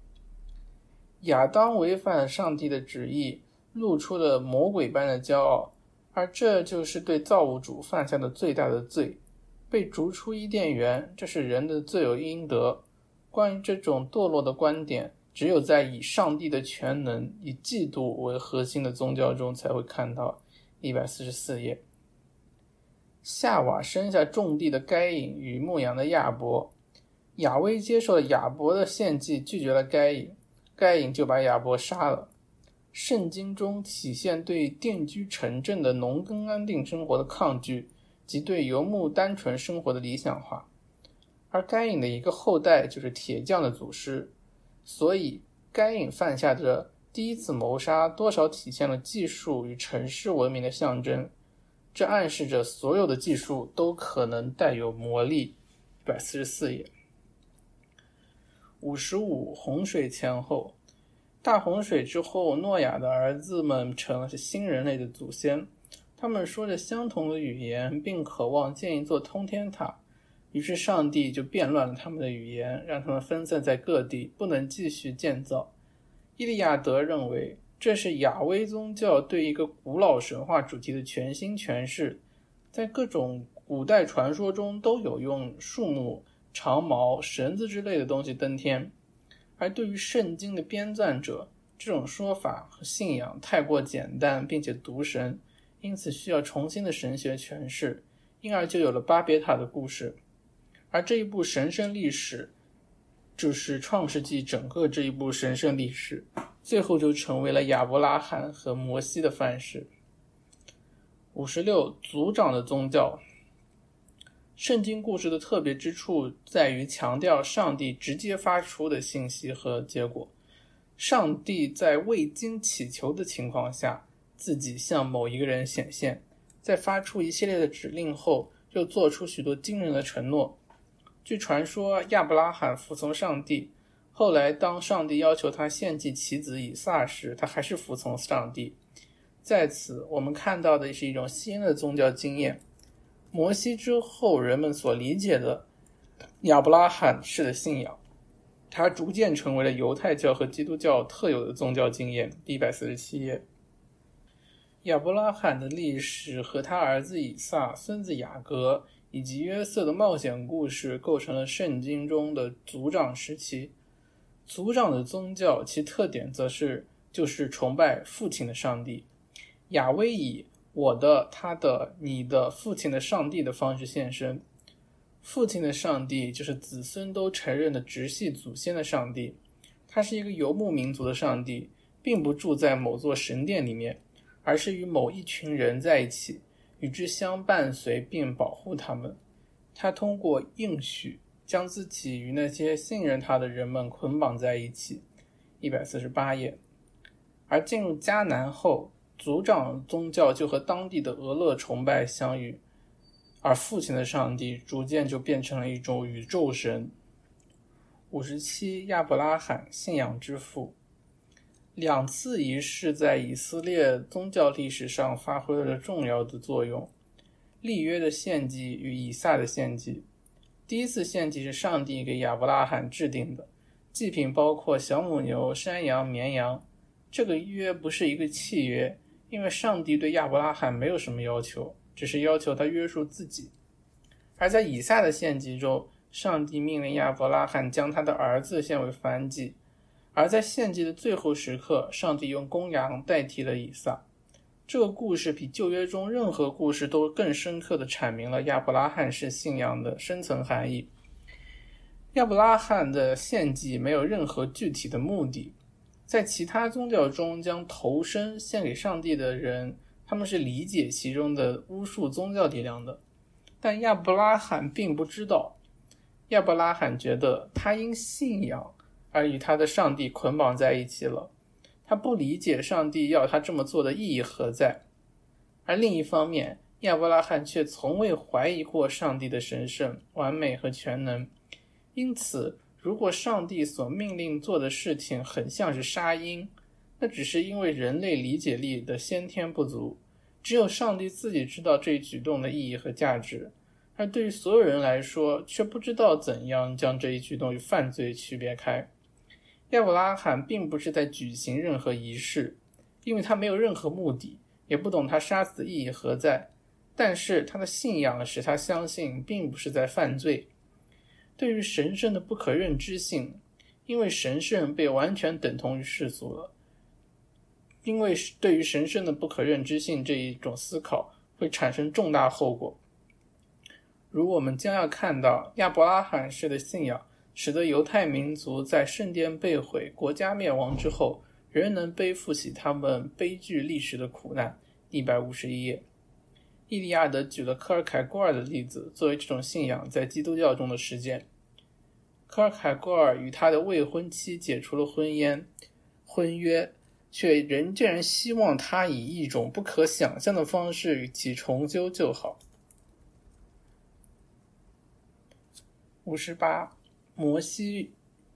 亚当违反了上帝的旨意。露出了魔鬼般的骄傲，而这就是对造物主犯下的最大的罪，被逐出伊甸园，这是人的罪有应得。关于这种堕落的观点，只有在以上帝的全能、以嫉妒为核心的宗教中才会看到。一百四十四页，夏娃生下种地的该隐与牧羊的亚伯，亚威接受了亚伯的献祭，拒绝了该隐，该隐就把亚伯杀了。圣经中体现对定居城镇的农耕安定生活的抗拒，及对游牧单纯生活的理想化。而该隐的一个后代就是铁匠的祖师，所以该隐犯下的第一次谋杀，多少体现了技术与城市文明的象征。这暗示着所有的技术都可能带有魔力。一百四十四页，五十五洪水前后。大洪水之后，诺亚的儿子们成了新人类的祖先。他们说着相同的语言，并渴望建一座通天塔。于是，上帝就变乱了他们的语言，让他们分散在各地，不能继续建造。伊利亚德认为，这是亚威宗教对一个古老神话主题的全新诠释。在各种古代传说中，都有用树木、长矛、绳子之类的东西登天。而对于圣经的编撰者，这种说法和信仰太过简单，并且独神，因此需要重新的神学诠释，因而就有了巴别塔的故事。而这一部神圣历史，就是创世纪整个这一部神圣历史，最后就成为了亚伯拉罕和摩西的范式。五十六，族长的宗教。圣经故事的特别之处在于强调上帝直接发出的信息和结果。上帝在未经祈求的情况下，自己向某一个人显现，在发出一系列的指令后，又做出许多惊人的承诺。据传说，亚伯拉罕服从上帝，后来当上帝要求他献祭其子以撒时，他还是服从上帝。在此，我们看到的是一种新的宗教经验。摩西之后，人们所理解的亚伯拉罕式的信仰，它逐渐成为了犹太教和基督教特有的宗教经验。第一百四十七页，亚伯拉罕的历史和他儿子以撒、孙子雅各以及约瑟的冒险故事，构成了圣经中的族长时期。族长的宗教其特点则是就是崇拜父亲的上帝亚威以。我的、他的、你的、父亲的上帝的方式现身。父亲的上帝就是子孙都承认的直系祖先的上帝。他是一个游牧民族的上帝，并不住在某座神殿里面，而是与某一群人在一起，与之相伴随并保护他们。他通过应许将自己与那些信任他的人们捆绑在一起。一百四十八页。而进入迦南后。族长宗教就和当地的俄勒崇拜相遇，而父亲的上帝逐渐就变成了一种宇宙神。五十七，亚伯拉罕信仰之父，两次仪式在以色列宗教历史上发挥了重要的作用：立约的献祭与以撒的献祭。第一次献祭是上帝给亚伯拉罕制定的，祭品包括小母牛、山羊、绵羊。这个约不是一个契约。因为上帝对亚伯拉罕没有什么要求，只是要求他约束自己。而在以撒的献祭中，上帝命令亚伯拉罕将他的儿子献为燔祭。而在献祭的最后时刻，上帝用公羊代替了以撒。这个故事比旧约中任何故事都更深刻地阐明了亚伯拉罕式信仰的深层含义。亚伯拉罕的献祭没有任何具体的目的，在其他宗教中，将头身献给上帝的人，他们是理解其中的巫术宗教力量的。但亚伯拉罕并不知道，亚伯拉罕觉得他因信仰而与他的上帝捆绑在一起了。他不理解上帝要他这么做的意义何在，而另一方面，亚伯拉罕却从未怀疑过上帝的神圣、完美和全能。因此，如果上帝所命令做的事情很像是杀婴，那只是因为人类理解力的先天不足。只有上帝自己知道这一举动的意义和价值，而对于所有人来说，却不知道怎样将这一举动与犯罪区别开。亚伯拉罕并不是在举行任何仪式，因为他没有任何目的，也不懂他杀死的意义何在。但是他的信仰使他相信，并不是在犯罪。对于神圣的不可认知性，因为神圣被完全等同于世俗了。因为对于神圣的不可认知性这一种思考会产生重大后果，如我们将要看到亚伯拉罕式的信仰。使得犹太民族在圣殿被毁、国家灭亡之后，仍能背负起他们悲剧历史的苦难。一百五十一页，伊利亚德举了科尔凯郭尔的例子作为这种信仰在基督教中的实践。科尔凯郭尔与他的未婚妻解除了婚姻婚约，却仍竟然希望他以一种不可想象的方式与其重修旧好。五十八。摩西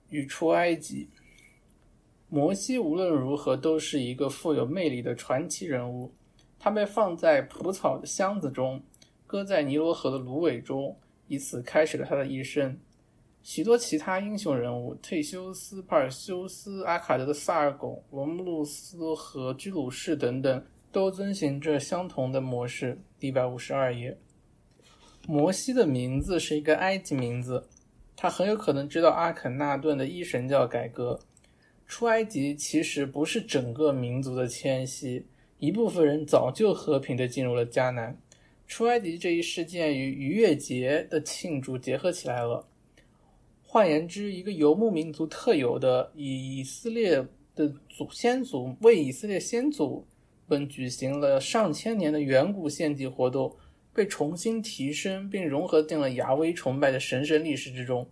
与出埃及。摩西无论如何都是一个富有魅力的传奇人物。他被放在蒲草的箱子中，搁在尼罗河的芦苇中，以此开始了他的一生。许多其他英雄人物，忒修斯、帕尔修斯、阿卡德的萨尔贡、罗慕路斯和居鲁士等等，都遵循着相同的模式。一百五十二页。摩西的名字是一个埃及名字。他很有可能知道阿肯纳顿的一神教改革。出埃及其实不是整个民族的迁徙，一部分人早就和平地进入了迦南。出埃及这一事件与逾越节的庆祝结合起来了。换言之，一个游牧民族特有的以以色列的祖先祖为以色列先祖们举行了上千年的远古献祭活动。被重新提升并融合进了亚威崇拜的神圣历史之中。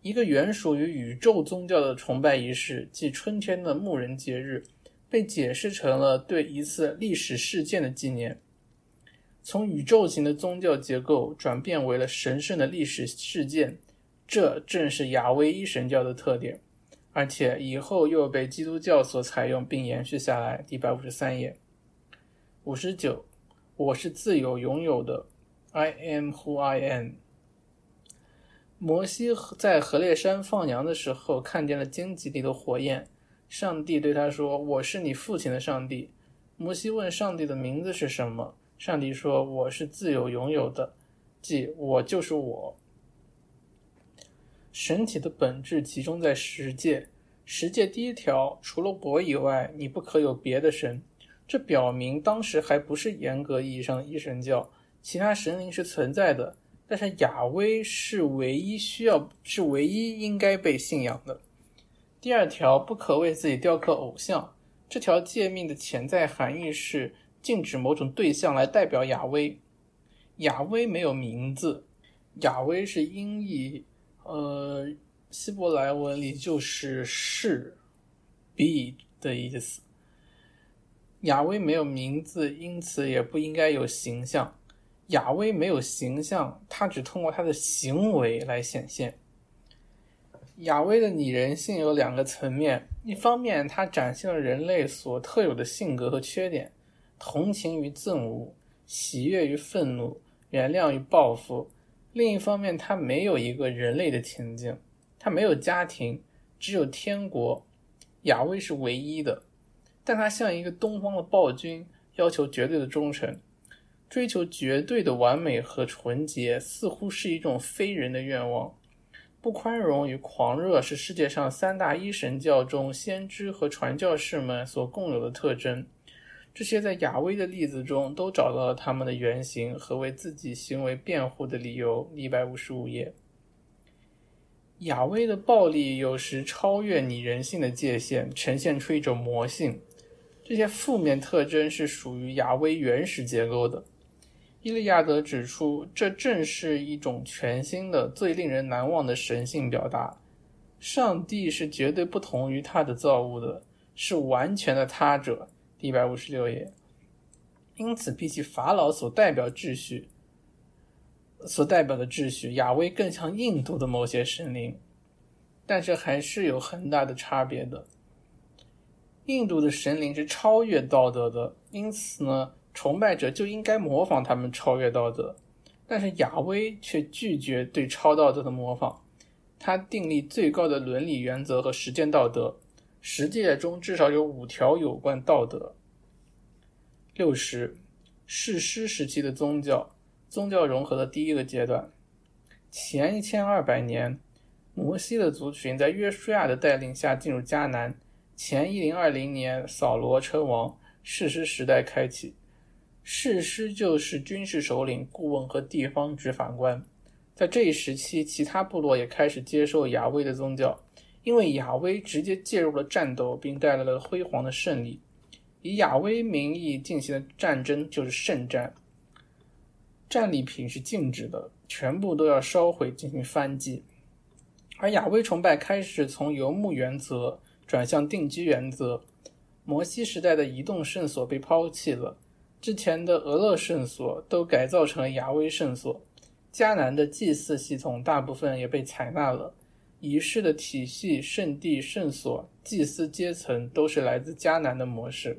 一个原属于宇宙宗教的崇拜仪式，即春天的牧人节日，被解释成了对一次历史事件的纪念。从宇宙型的宗教结构转变为了神圣的历史事件，这正是亚威一神教的特点，而且以后又被基督教所采用并延续下来。一百五十三页，五十九。我是自由拥有的，I am who I am。摩西在河烈山放羊的时候，看见了荆棘里的火焰。上帝对他说：“我是你父亲的上帝。”摩西问上帝的名字是什么？上帝说：“我是自由拥有的，即我就是我。”神体的本质集中在十诫。十诫第一条，除了我以外，你不可有别的神。这表明当时还不是严格意义上的一神教，其他神灵是存在的，但是亚威是唯一需要、是唯一应该被信仰的。第二条，不可为自己雕刻偶像。这条诫命的潜在含义是禁止某种对象来代表亚威。亚威没有名字，亚威是音译，呃，希伯来文里就是是，be 的意思。亚威没有名字，因此也不应该有形象。亚威没有形象，他只通过他的行为来显现。亚威的拟人性有两个层面：一方面，他展现了人类所特有的性格和缺点，同情与憎恶，喜悦与愤怒，原谅与报复；另一方面，他没有一个人类的情境，他没有家庭，只有天国。亚威是唯一的。但他像一个东方的暴君，要求绝对的忠诚，追求绝对的完美和纯洁，似乎是一种非人的愿望。不宽容与狂热是世界上三大一神教中先知和传教士们所共有的特征。这些在亚威的例子中都找到了他们的原型和为自己行为辩护的理由。一百五十五页，亚威的暴力有时超越拟人性的界限，呈现出一种魔性。这些负面特征是属于亚威原始结构的。伊利亚德指出，这正是一种全新的、最令人难忘的神性表达。上帝是绝对不同于他的造物的，是完全的他者。一百五十六页，因此比起法老所代表秩序，所代表的秩序，亚威更像印度的某些神灵，但是还是有很大的差别的。印度的神灵是超越道德的，因此呢，崇拜者就应该模仿他们超越道德，但是亚威却拒绝对超道德的模仿，他订立最高的伦理原则和实践道德。十诫中至少有五条有关道德。六十，史诗时期的宗教，宗教融合的第一个阶段。前一千二百年，摩西的族群在约书亚的带领下进入迦南。前一零二零年，扫罗称王，士师时代开启。士师就是军事首领、顾问和地方执法官。在这一时期，其他部落也开始接受亚威的宗教。因为亚威直接介入了战斗，并带来了辉煌的胜利。以亚威名义进行的战争就是圣战，战利品是禁止的，全部都要烧毁进行翻祭。而亚威崇拜开始从游牧原则转向定居原则。摩西时代的移动圣所被抛弃了，之前的俄勒圣所都改造成了亚威圣所。迦南的祭祀系统大部分也被采纳了。仪式的体系、圣地、圣所、祭司阶层，都是来自迦南的模式。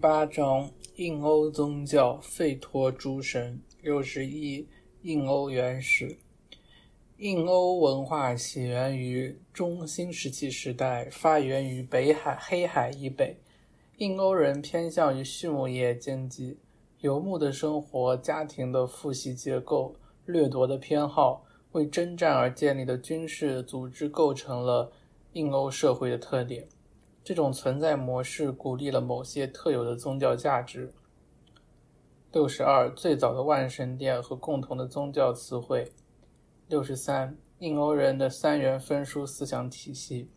八章印欧宗教费托诸神六十一印欧原始印欧文化起源于中新石器时代，发源于北海黑海以北。印欧人偏向于畜牧业经济，游牧的生活、家庭的父系结构、掠夺的偏好、为征战而建立的军事组织，构成了印欧社会的特点。这种存在模式鼓励了某些特有的宗教价值。六十二，最早的万神殿和共同的宗教词汇。六十三，印欧人的三元分书思想体系。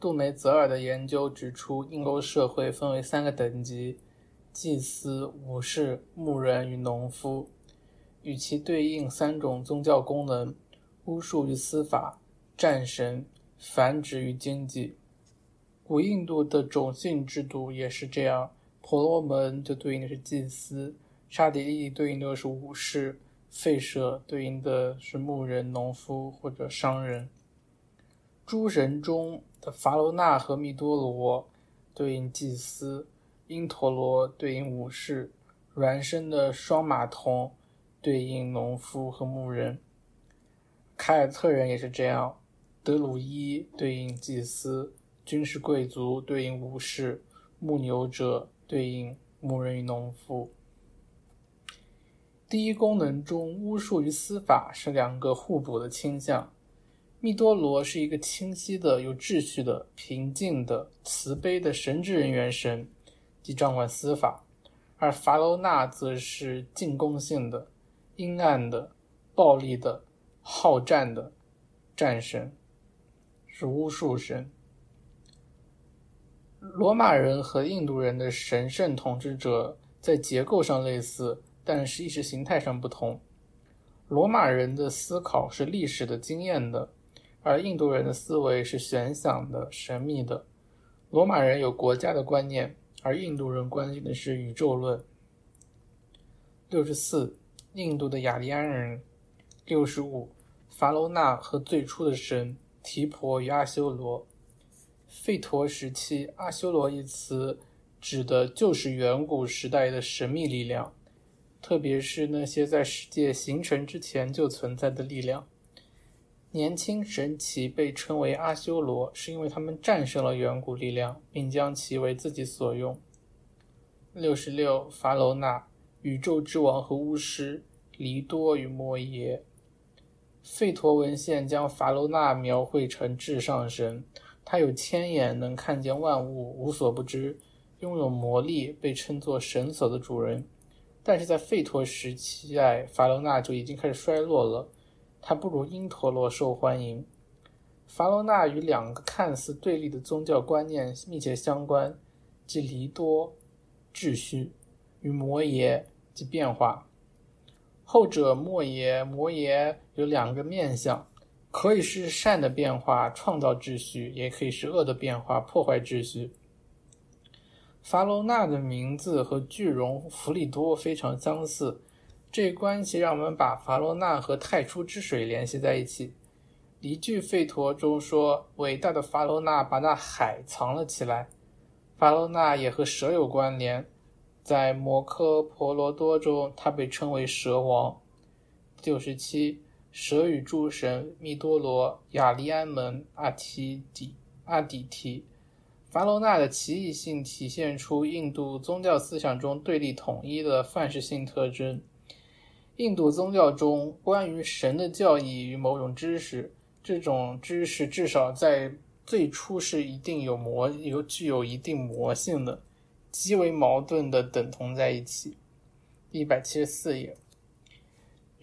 杜梅泽尔的研究指出，印欧社会分为三个等级：祭司、武士、牧人与农夫，与其对应三种宗教功能：巫术与司法、战神、繁殖与经济。古印度的种姓制度也是这样，婆罗门就对应的是祭司，刹帝利对应的是武士，吠舍对应的是牧人、农夫或者商人。诸神中的伐罗纳和密多罗对应祭司，因陀罗对应武士，孪生的双马童对应农夫和牧人。凯尔特人也是这样，德鲁伊对应祭司，军事贵族对应武士，牧牛者对应牧人与农夫。第一功能中，巫术与司法是两个互补的倾向。密多罗是一个清晰的、有秩序的、平静的、慈悲的神职人员神，即掌管司法；而法罗纳则是进攻性的、阴暗的、暴力的、好战的战神，是巫术神。罗马人和印度人的神圣统治者在结构上类似，但是意识形态上不同。罗马人的思考是历史的经验的。而印度人的思维是玄想的、神秘的。罗马人有国家的观念，而印度人关心的是宇宙论。六十四，印度的雅利安人。六十五，法罗纳和最初的神提婆与阿修罗。吠陀时期，阿修罗一词指的就是远古时代的神秘力量，特别是那些在世界形成之前就存在的力量。年轻神奇被称为阿修罗，是因为他们战胜了远古力量，并将其为自己所用。六十六，法罗纳，宇宙之王和巫师，黎多与摩耶。吠陀文献将法罗纳描绘成至上神，他有千眼，能看见万物，无所不知，拥有魔力，被称作神所的主人。但是在吠陀时期，哎，法罗纳就已经开始衰落了。他不如因陀罗受欢迎。法罗纳与两个看似对立的宗教观念密切相关，即离多秩序与摩耶即变化。后者摩耶摩耶有两个面相，可以是善的变化创造秩序，也可以是恶的变化破坏秩序。法罗纳的名字和巨龙弗利多非常相似。这关系让我们把法罗纳和太初之水联系在一起。离句吠陀中说：“伟大的法罗纳把那海藏了起来。”法罗纳也和蛇有关联，在摩诃婆罗多中，他被称为蛇王。九十七，蛇与诸神密多罗、雅利安门、阿提底、阿底提。凡罗纳的奇异性体现出印度宗教思想中对立统一的范式性特征。印度宗教中关于神的教义与某种知识，这种知识至少在最初是一定有魔有具有一定魔性的，极为矛盾的等同在一起。一百七十四页，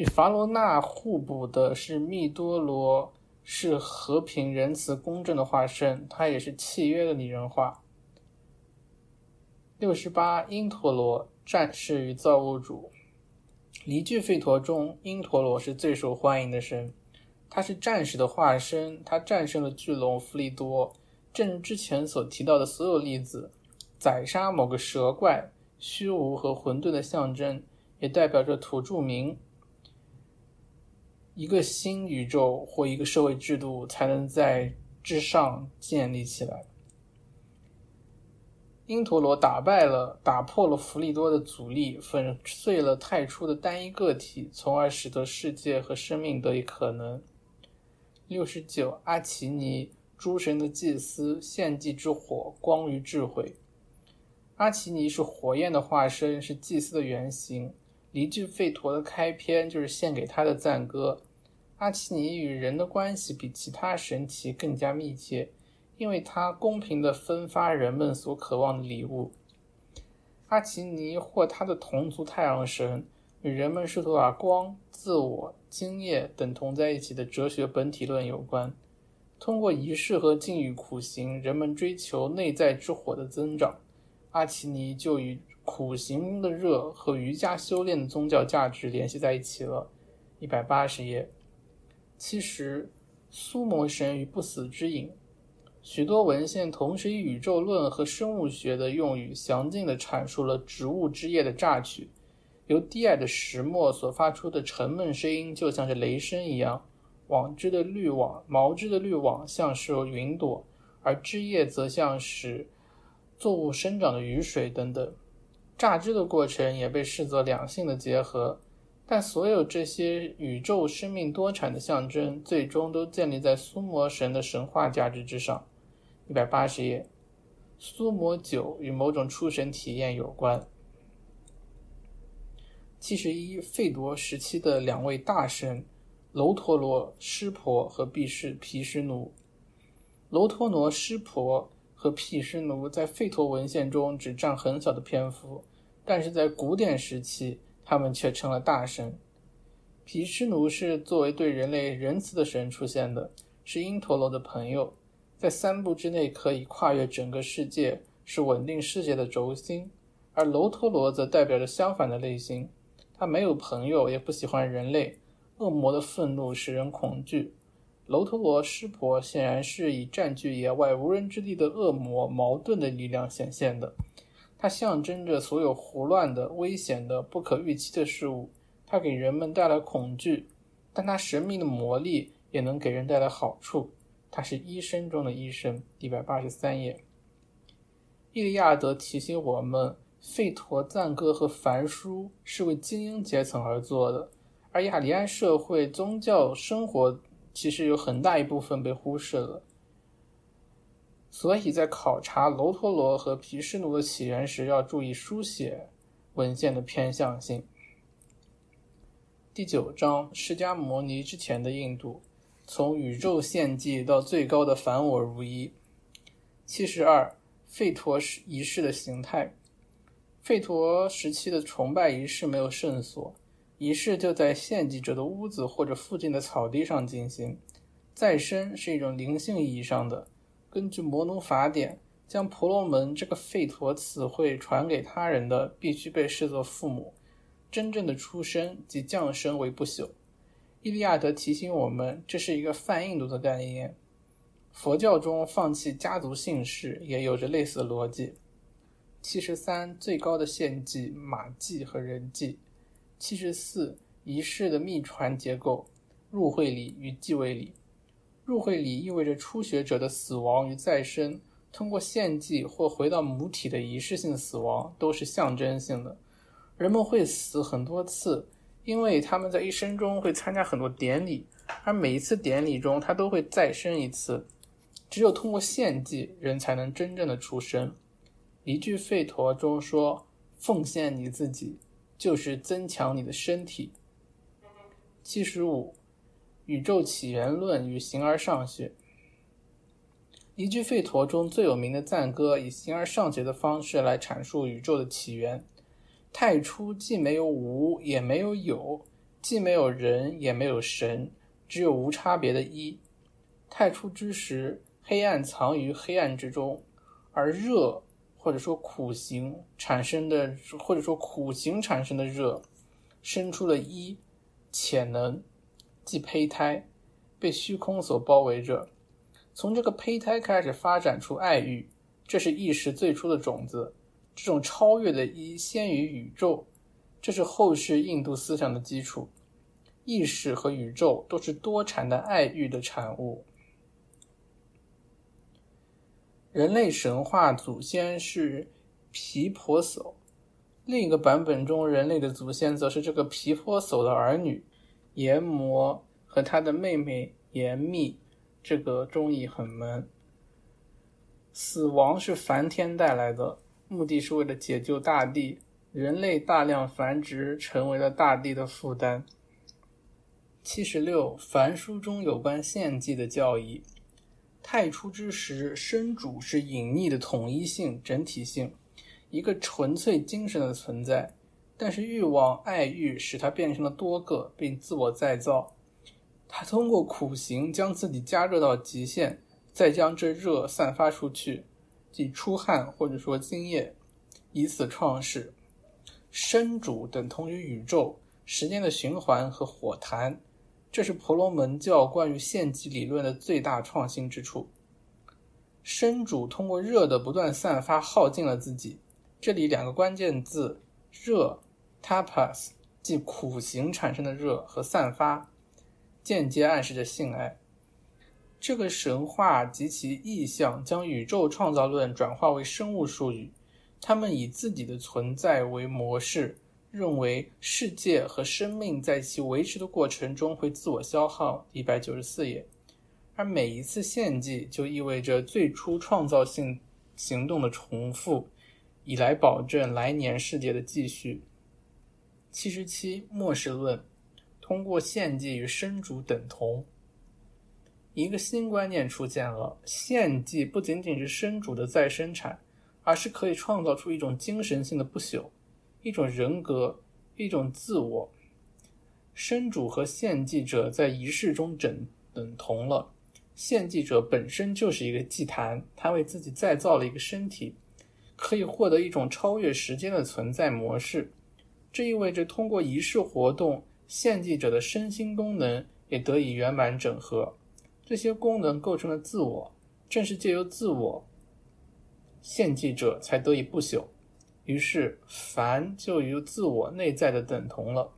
与法罗纳互补的是密多罗，是和平、仁慈、公正的化身，它也是契约的拟人化。六十八，因陀罗，战士与造物主。离句吠陀中，因陀罗是最受欢迎的神，他是战士的化身，他战胜了巨龙弗利多。正如之前所提到的所有例子，宰杀某个蛇怪、虚无和混沌的象征，也代表着土著民。一个新宇宙或一个社会制度才能在之上建立起来。因陀罗打败了、打破了弗利多的阻力，粉碎了太初的单一个体，从而使得世界和生命得以可能。六十九，阿奇尼，诸神的祭司，献祭之火，光与智慧。阿奇尼是火焰的化身，是祭司的原型。离句吠陀的开篇就是献给他的赞歌。阿奇尼与人的关系比其他神奇更加密切。因为他公平地分发人们所渴望的礼物，阿奇尼或他的同族太阳神与人们试图把光、自我、经验等同在一起的哲学本体论有关。通过仪式和禁欲苦行，人们追求内在之火的增长。阿奇尼就与苦行的热和瑜伽修炼的宗教价值联系在一起了。一百八十页，其实苏摩神与不死之影。许多文献同时以宇宙论和生物学的用语详尽地阐述了植物之叶的榨取。由低矮的石墨所发出的沉闷声音，就像是雷声一样，网织的滤网，毛织的滤网像是云朵，而枝叶则像是作物生长的雨水等等。榨汁的过程也被视作两性的结合，但所有这些宇宙生命多产的象征，最终都建立在苏摩神的神话价值之上。一百八十页，苏摩酒与某种出神体验有关。七十一，费陀时期的两位大神，楼陀罗湿婆和毗湿毗湿奴。楼陀罗湿婆和毗湿奴在费陀文献中只占很小的篇幅，但是在古典时期，他们却成了大神。毗湿奴是作为对人类仁慈的神出现的，是因陀罗的朋友，在三步之内可以跨越整个世界，是稳定世界的轴心。而楼陀罗则代表着相反的类型。他没有朋友，也不喜欢人类。恶魔的愤怒使人恐惧。楼陀罗湿婆显然是以占据野外无人之地的恶魔矛盾的力量显现的。它象征着所有胡乱的、危险的、不可预期的事物。它给人们带来恐惧，但它神秘的魔力也能给人带来好处。它是医生中的医生。一百八十三页，《伊利亚德》提醒我们。吠陀赞歌和梵书是为精英阶层而做的，而雅利安社会宗教生活其实有很大一部分被忽视了。所以在考察楼陀罗和毗湿奴的起源时，要注意书写文献的偏向性。第九章：释迦牟尼之前的印度，从宇宙献祭到最高的凡我如一。七十二：吠陀仪式的形态。吠陀时期的崇拜仪式没有圣所，仪式就在献祭者的屋子或者附近的草地上进行。再生是一种灵性意义上的。根据摩奴法典，将婆罗门这个吠陀词汇传给他人的，必须被视作父母。真正的出生即降生为不朽。伊利亚德提醒我们，这是一个泛印度的概念。佛教中放弃家族姓氏也有着类似的逻辑。七十三，最高的献祭马祭和人祭。七十四，仪式的秘传结构：入会礼与继位礼。入会礼意味着初学者的死亡与再生，通过献祭或回到母体的仪式性死亡都是象征性的。人们会死很多次，因为他们在一生中会参加很多典礼，而每一次典礼中他都会再生一次。只有通过献祭，人才能真正的出生。一句吠陀中说：“奉献你自己，就是增强你的身体。”七十五，宇宙起源论与形而上学。一句吠陀中最有名的赞歌，以形而上学的方式来阐述宇宙的起源。太初既没有无，也没有有；既没有人，也没有神，只有无差别的一。太初之时，黑暗藏于黑暗之中，而热。或者说苦行产生的，或者说苦行产生的热，生出了一潜能，即胚胎，被虚空所包围着。从这个胚胎开始发展出爱欲，这是意识最初的种子。这种超越的一先于宇宙，这是后世印度思想的基础。意识和宇宙都是多产的爱欲的产物。人类神话祖先是皮婆叟，另一个版本中，人类的祖先则是这个皮婆叟的儿女炎魔和他的妹妹炎密。这个中译很闷。死亡是梵天带来的，目的是为了解救大地。人类大量繁殖，成为了大地的负担。七十六，梵书中有关献祭的教义。太初之时，生主是隐匿的统一性、整体性，一个纯粹精神的存在。但是欲望、爱欲使他变成了多个，并自我再造。他通过苦行将自己加热到极限，再将这热散发出去，即出汗或者说精液，以此创世。生主等同于宇宙、时间的循环和火坛。这是婆罗门教关于献祭理论的最大创新之处。生主通过热的不断散发耗尽了自己。这里两个关键字：热 （tapas） 即苦行产生的热和散发。间接暗示着性爱。这个神话及其意象将宇宙创造论转化为生物术语，他们以自己的存在为模式，认为世界和生命在其维持的过程中会自我消耗。一百九十四页，而每一次献祭就意味着最初创造性行动的重复，以来保证来年世界的继续。七十七，末世论，通过献祭与生主等同。一个新观念出现了：献祭不仅仅是生主的再生产，而是可以创造出一种精神性的不朽，一种人格，一种自我。生主和献祭者在仪式中等等同了。献祭者本身就是一个祭坛，他为自己再造了一个身体，可以获得一种超越时间的存在模式。这意味着通过仪式活动，献祭者的身心功能也得以圆满整合。这些功能构成了自我，正是借由自我，献祭者才得以不朽。于是，凡就与自我内在的等同了。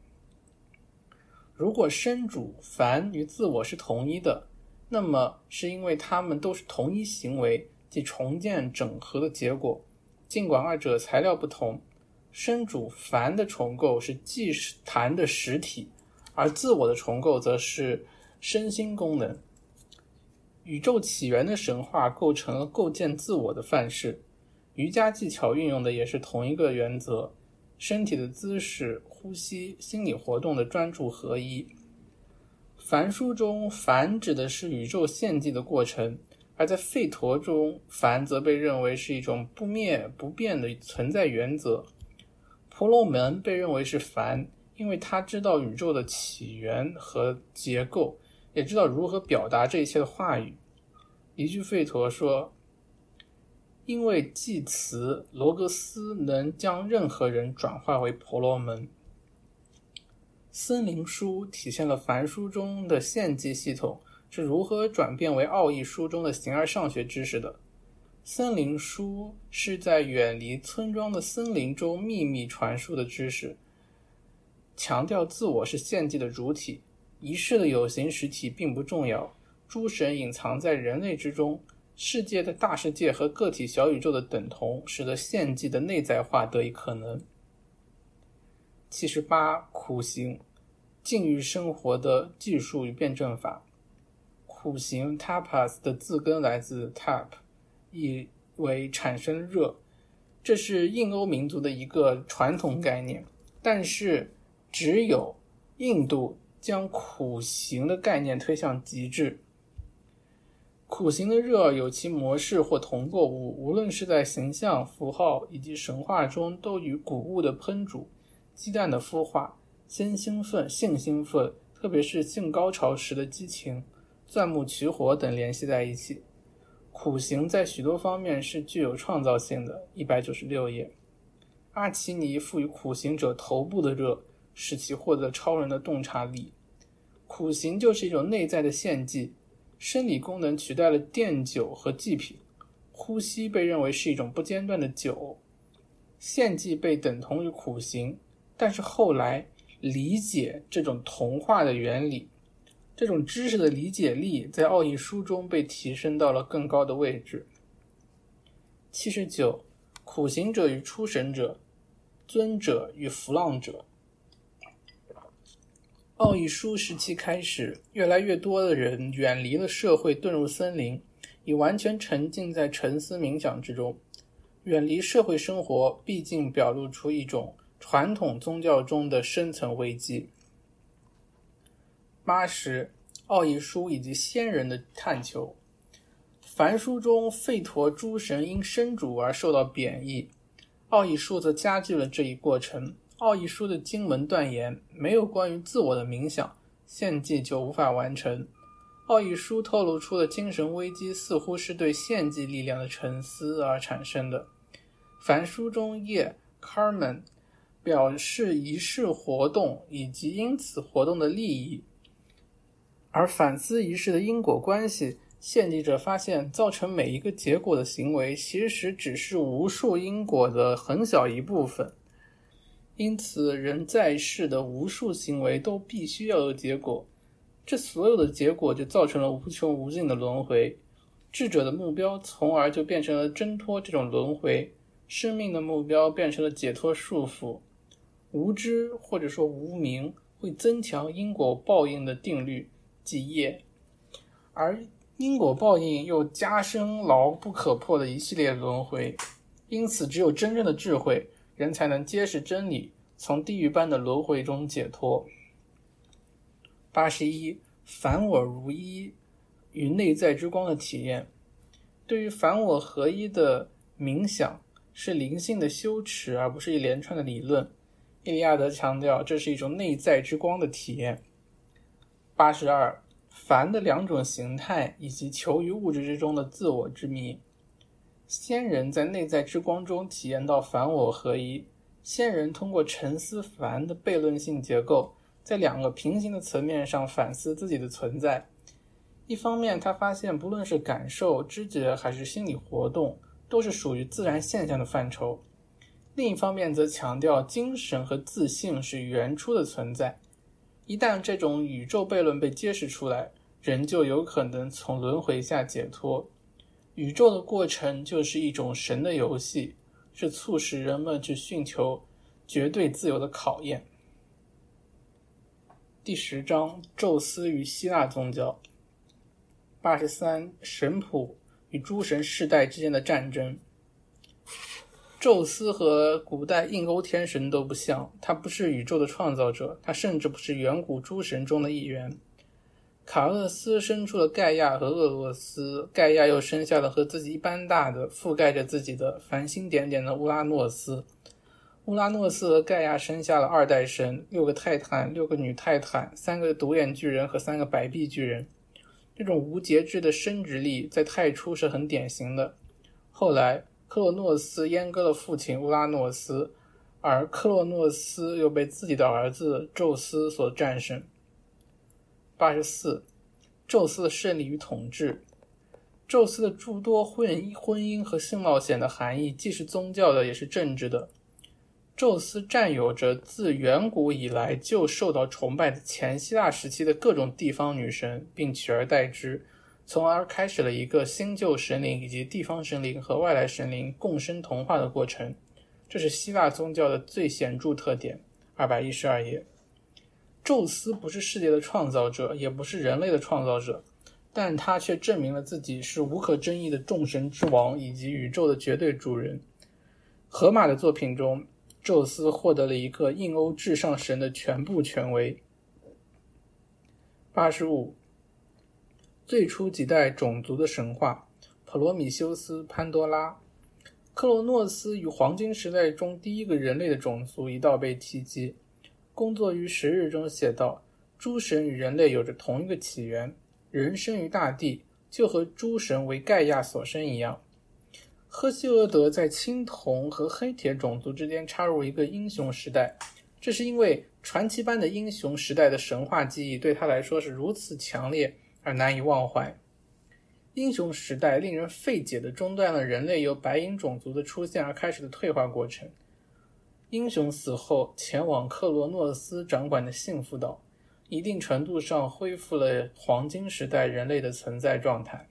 如果身主凡与自我是同一的，那么是因为他们都是同一行为，即重建整合的结果。尽管二者材料不同，身主凡的重构是祭坛的实体，而自我的重构则是身心功能。宇宙起源的神话构成了构建自我的范式，瑜伽技巧运用的也是同一个原则：身体的姿势、呼吸、心理活动的专注合一。梵书中，梵指的是宇宙献祭的过程，而在吠陀中，梵则被认为是一种不灭不变的存在原则。婆罗门被认为是梵，因为他知道宇宙的起源和结构。也知道如何表达这一切的话语。一句吠陀说：“因为祭词罗格斯能将任何人转化为婆罗门。”森林书体现了凡书中的献祭系统是如何转变为奥义书中的形而上学知识的。森林书是在远离村庄的森林中秘密传输的知识，强调自我是献祭的主体。仪式的有形实体并不重要，诸神隐藏在人类之中，世界的大世界和个体小宇宙的等同，使得献祭的内在化得以可能。七十八苦行，禁欲生活的技术与辩证法。苦行 tapas 的字根来自 tap，意为产生热，这是印欧民族的一个传统概念，但是只有印度。将苦行的概念推向极致。苦行的热有其模式或同构物，无论是在形象、符号以及神话中，都与谷物的烹煮、鸡蛋的孵化、先兴奋、性兴奋，特别是性高潮时的激情、钻木取火等联系在一起。苦行在许多方面是具有创造性的。一百九十六页，阿奇尼赋予苦行者头部的热。使其获得超人的洞察力。苦行就是一种内在的献祭，生理功能取代了奠酒和祭品。呼吸被认为是一种不间断的酒。献祭被等同于苦行，但是后来理解这种童话的原理，这种知识的理解力在奥义书中被提升到了更高的位置。七十九，苦行者与出神者，尊者与浮浪者。奥义书时期开始，越来越多的人远离了社会，遁入森林，以完全沉浸在沉思冥想之中。远离社会生活，毕竟表露出一种传统宗教中的深层危机。八十，奥义书以及仙人的探求。梵书中，吠陀诸神因生主而受到贬义，奥义书则加剧了这一过程。奥义书的经文断言，没有关于自我的冥想，献祭就无法完成。奥义书透露出的精神危机，似乎是对献祭力量的沉思而产生的。凡书中叶 Carmen 表示仪式活动以及因此活动的利益，而反思仪式的因果关系。献祭者发现，造成每一个结果的行为，其实只是无数因果的很小一部分。因此，人在世的无数行为都必须要有结果，这所有的结果就造成了无穷无尽的轮回。智者的目标从而就变成了挣脱这种轮回，生命的目标变成了解脱束缚。无知或者说无明会增强因果报应的定律，即业，而因果报应又加深牢不可破的一系列轮回。因此，只有真正的智慧，人才能揭示真理，从地狱般的轮回中解脱。八十一，凡我如一。与内在之光的体验，对于凡我合一的冥想是灵性的修持，而不是一连串的理论。伊利亚德强调，这是一种内在之光的体验。八十二，凡的两种形态以及求于物质之中的自我之谜。仙人在内在之光中体验到凡我合一。仙人通过沉思凡的悖论性结构，在两个平行的层面上反思自己的存在。一方面，他发现不论是感受、知觉还是心理活动，都是属于自然现象的范畴；另一方面，则强调精神和自信是原初的存在。一旦这种宇宙悖论被揭示出来，人就有可能从轮回下解脱。宇宙的过程就是一种神的游戏，是促使人们去寻求绝对自由的考验。第十章：宙斯与希腊宗教。八十三，神谱与诸神世代之间的战争。宙斯和古代印欧天神都不像，他不是宇宙的创造者，他甚至不是远古诸神中的一员。卡厄斯生出了盖亚和厄洛斯，盖亚又生下了和自己一般大的、覆盖着自己的繁星点点的乌拉诺斯。乌拉诺斯和盖亚生下了二代神，六个泰坦，六个女泰坦，三个独眼巨人和三个白臂巨人。这种无节制的生殖力在太初是很典型的。后来，克洛诺斯阉割了父亲乌拉诺斯，而克洛诺斯又被自己的儿子宙斯所战胜。八十四，宙斯的胜利与统治。宙斯的诸多婚婚姻和性冒险的含义，既是宗教的，也是政治的。宙斯占有着自远古以来就受到崇拜的前希腊时期的各种地方女神，并取而代之，从而开始了一个新旧神灵以及地方神灵和外来神灵共生同化的过程。这是希腊宗教的最显著特点。二百一十二页，宙斯不是世界的创造者，也不是人类的创造者，但他却证明了自己是无可争议的众神之王以及宇宙的绝对主人。荷马的作品中。宙斯获得了一个印欧至上神的全部权威。八十五，最初几代种族的神话：普罗米修斯、潘多拉、克罗诺斯与黄金时代中第一个人类的种族一道被提及。工作于十日中写道：诸神与人类有着同一个起源，人生于大地，就和诸神为盖亚所生一样。赫西俄德在青铜和黑铁种族之间插入一个英雄时代，这是因为传奇般的英雄时代的神话记忆对他来说是如此强烈而难以忘怀。英雄时代令人费解的中断了人类由白银种族的出现而开始的退化过程。英雄死后前往克罗诺斯掌管的幸福岛，一定程度上恢复了黄金时代人类的存在状态。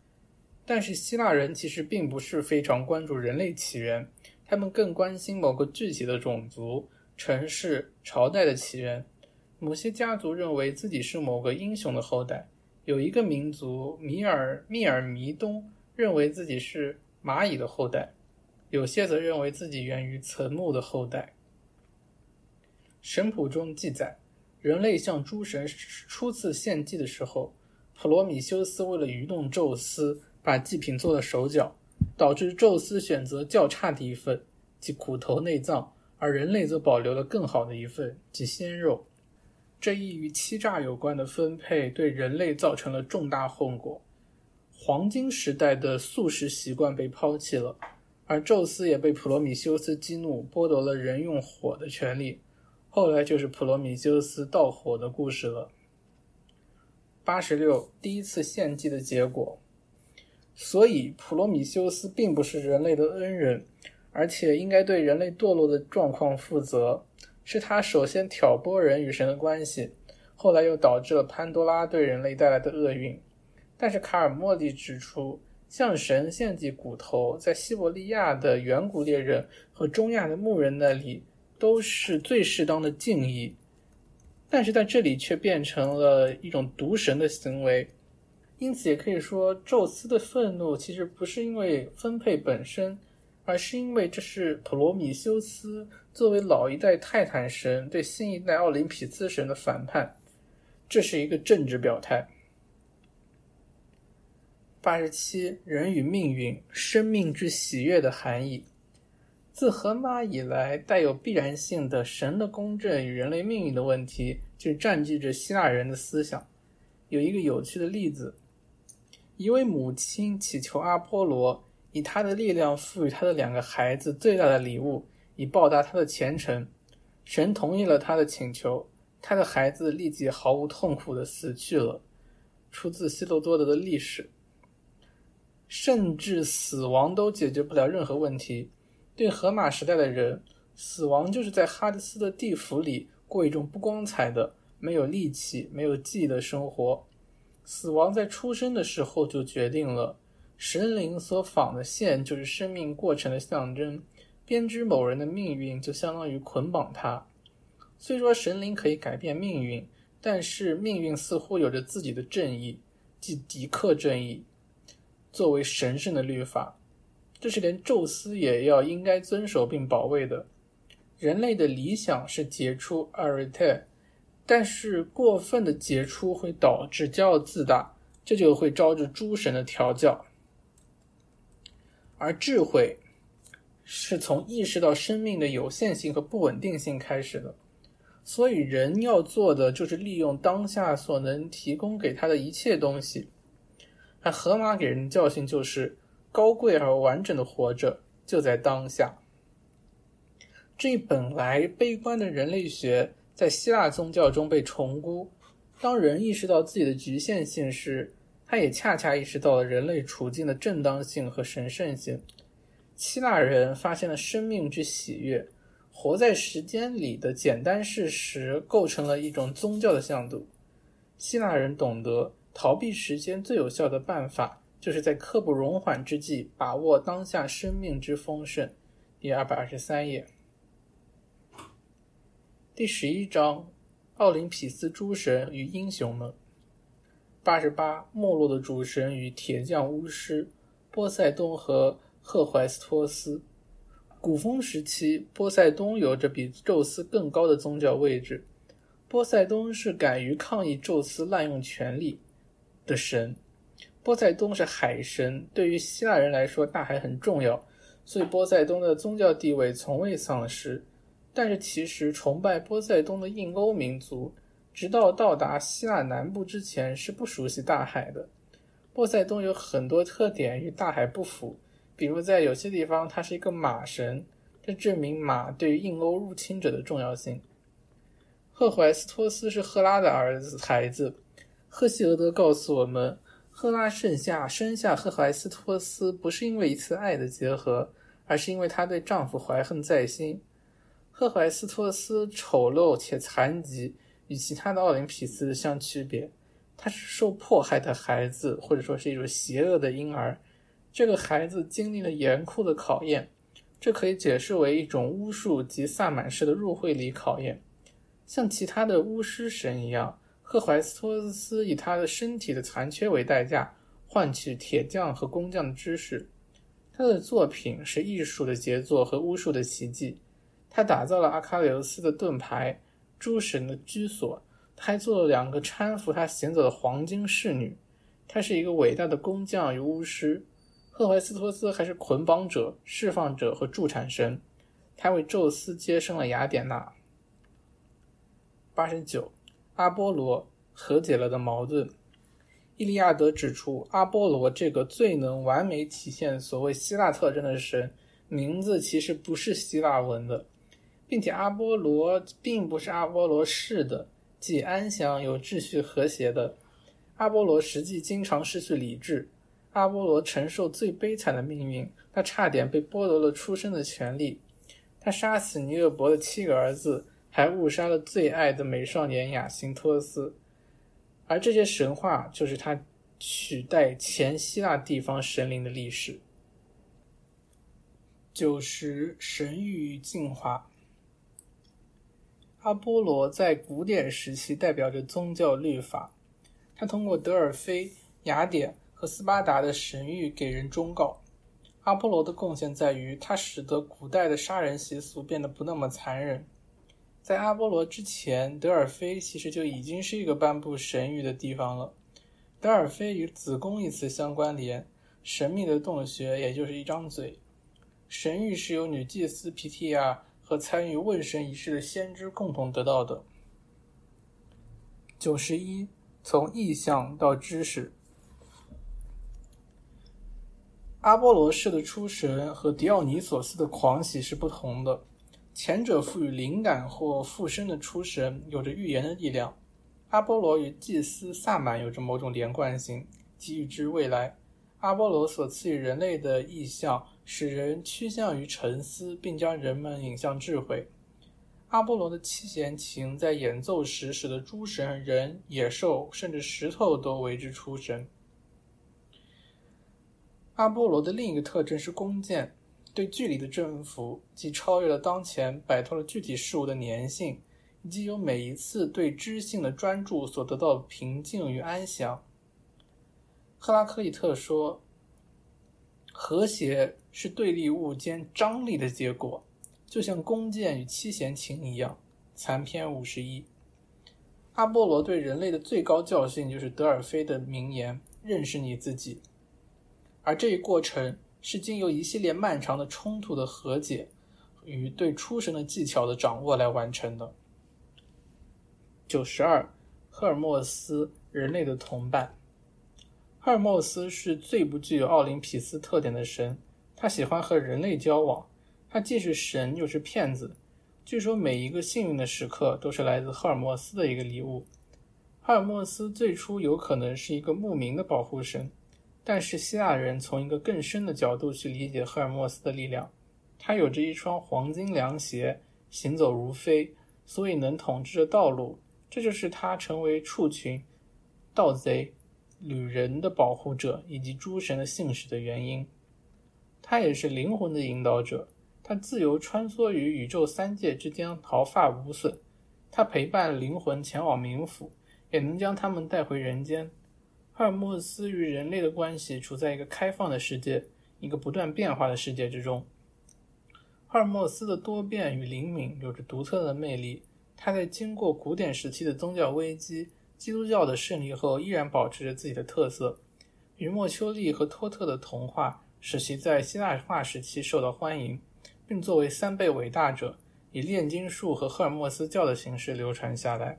但是希腊人其实并不是非常关注人类起源，他们更关心某个具体的种族、城市、朝代的起源。某些家族认为自己是某个英雄的后代，有一个民族米尔密尔弥东认为自己是蚂蚁的后代，有些则认为自己源于岑木的后代。神谱中记载，人类向诸神初次献祭的时候，普罗米修斯为了愚弄宙斯。把祭品做了手脚，导致宙斯选择较差的一份，即骨头内脏，而人类则保留了更好的一份，即鲜肉。这一与欺诈有关的分配对人类造成了重大后果。黄金时代的素食习惯被抛弃了，而宙斯也被普罗米修斯激怒，剥夺了人用火的权利。后来就是普罗米修斯盗火的故事了。八十六，第一次献祭的结果。所以，普罗米修斯并不是人类的恩人，而且应该对人类堕落的状况负责。是他首先挑拨人与神的关系，后来又导致了潘多拉对人类带来的厄运。但是卡尔莫利指出，向神献祭骨头，在西伯利亚的远古猎人和中亚的牧人那里都是最适当的敬意，但是在这里却变成了一种毒神的行为。因此，也可以说，宙斯的愤怒其实不是因为分配本身，而是因为这是普罗米修斯作为老一代泰坦神对新一代奥林匹斯神的反叛。这是一个政治表态。八十七，人与命运，生命之喜悦的含义。自荷马以来，带有必然性的神的公正与人类命运的问题，就占据着希腊人的思想。有一个有趣的例子。一位母亲祈求阿波罗以他的力量赋予他的两个孩子最大的礼物，以报答他的虔诚。神同意了他的请求，他的孩子立即毫无痛苦的死去了。出自希罗多德的历史。甚至死亡都解决不了任何问题。对荷马时代的人，死亡就是在哈迪斯的地府里过一种不光彩的、没有力气、没有记忆的生活。死亡在出生的时候就决定了，神灵所纺的线就是生命过程的象征，编织某人的命运就相当于捆绑他。虽说神灵可以改变命运，但是命运似乎有着自己的正义，即狄克正义，作为神圣的律法，这是连宙斯也要应该遵守并保卫的。人类的理想是杰出阿瑞特。但是过分的杰出会导致骄傲自大，这就会招致诸神的调教。而智慧是从意识到生命的有限性和不稳定性开始的，所以人要做的就是利用当下所能提供给他的一切东西。那河马给人的教训就是高贵而完整的活着就在当下。这本来悲观的人类学。在希腊宗教中被重估。当人意识到自己的局限性时，他也恰恰意识到了人类处境的正当性和神圣性。希腊人发现了生命之喜悦，活在时间里的简单事实构成了一种宗教的向度。希腊人懂得逃避时间最有效的办法，就是在刻不容缓之际把握当下生命之丰盛。第二百二十三页。第十一章：奥林匹斯诸神与英雄们。八十八：没落的主神与铁匠巫师波塞冬和赫淮斯托斯。古风时期，波塞冬有着比宙斯更高的宗教位置。波塞冬是敢于抗议宙斯滥用权力的神。波塞冬是海神，对于希腊人来说，大海很重要，所以波塞冬的宗教地位从未丧失。但是，其实崇拜波塞冬的印欧民族，直到到达希腊南部之前是不熟悉大海的。波塞冬有很多特点与大海不符，比如在有些地方他是一个马神，这证明马对于印欧入侵者的重要性。赫淮斯托斯是赫拉的儿子孩子，赫西俄德告诉我们，赫拉盛夏生下赫淮斯托斯不是因为一次爱的结合，而是因为她对丈夫怀恨在心。赫淮斯托斯丑陋且残疾，与其他的奥林匹斯相区别。他是受迫害的孩子，或者说是一种邪恶的婴儿。这个孩子经历了严酷的考验，这可以解释为一种巫术及萨满式的入会礼考验。像其他的巫师神一样，赫淮斯托斯以他的身体的残缺为代价，换取铁匠和工匠的知识。他的作品是艺术的杰作和巫术的奇迹。他打造了阿喀琉斯的盾牌，诸神的居所。他还做了两个搀扶他行走的黄金侍女。他是一个伟大的工匠与巫师。赫淮斯托斯还是捆绑者、释放者和助产神。他为宙斯接生了雅典娜。八十九，阿波罗和解了的矛盾。伊利亚德指出，阿波罗这个最能完美体现所谓希腊特征的神，名字其实不是希腊文的。并且阿波罗并不是阿波罗式的，即安详、有秩序、和谐的。阿波罗实际经常失去理智。阿波罗承受最悲惨的命运，他差点被剥夺了出生的权利。他杀死尼厄伯的七个儿子，还误杀了最爱的美少年雅辛托斯。而这些神话就是他取代前希腊地方神灵的历史。九十神域进化。阿波罗在古典时期代表着宗教律法，他通过德尔菲、雅典和斯巴达的神谕给人忠告。阿波罗的贡献在于，他使得古代的杀人习俗变得不那么残忍。在阿波罗之前，德尔菲其实就已经是一个颁布神谕的地方了。德尔菲与子宫一词相关联，神秘的洞穴也就是一张嘴。神谕是由女祭司皮提亚。和参与问神仪式的先知共同得到的。九十一，从意象到知识。阿波罗式的出神和狄奥尼索斯的狂喜是不同的，前者赋予灵感或附身的出神有着预言的力量，阿波罗与祭司萨满有着某种连贯性，给予之未来。阿波罗所赐予人类的意象。使人趋向于沉思，并将人们引向智慧。阿波罗的七弦琴在演奏时，使得诸神、人、野兽，甚至石头都为之出神。阿波罗的另一个特征是弓箭，对距离的征服，既超越了当前，摆脱了具体事物的粘性，以及由每一次对知性的专注所得到的平静与安详。赫拉克利特说。和谐是对立物间张力的结果，就像弓箭与七弦琴一样。残篇五十一。阿波罗对人类的最高教训就是德尔菲的名言：“认识你自己。”而这一过程是经由一系列漫长的冲突的和解与对出神的技巧的掌握来完成的。九十二，赫尔墨斯，人类的同伴。赫尔墨斯是最不具有奥林匹斯特点的神，他喜欢和人类交往。他既是神又是骗子。据说每一个幸运的时刻都是来自赫尔墨斯的一个礼物。赫尔墨斯最初有可能是一个牧民的保护神，但是希腊人从一个更深的角度去理解赫尔墨斯的力量。他有着一双黄金凉鞋，行走如飞，所以能统治着道路。这就是他成为畜群、盗贼。旅人的保护者以及诸神的信使的原因，他也是灵魂的引导者。他自由穿梭于宇宙三界之间，毫发无损。他陪伴灵魂前往冥府，也能将他们带回人间。赫尔墨斯与人类的关系处在一个开放的世界，一个不断变化的世界之中。赫尔墨斯的多变与灵敏有着独特的魅力。他在经过古典时期的宗教危机。基督教的胜利后，依然保持着自己的特色。雨墨丘利和托特的童话使其在希腊化时期受到欢迎，并作为三倍伟大者，以炼金术和赫尔墨斯教的形式流传下来。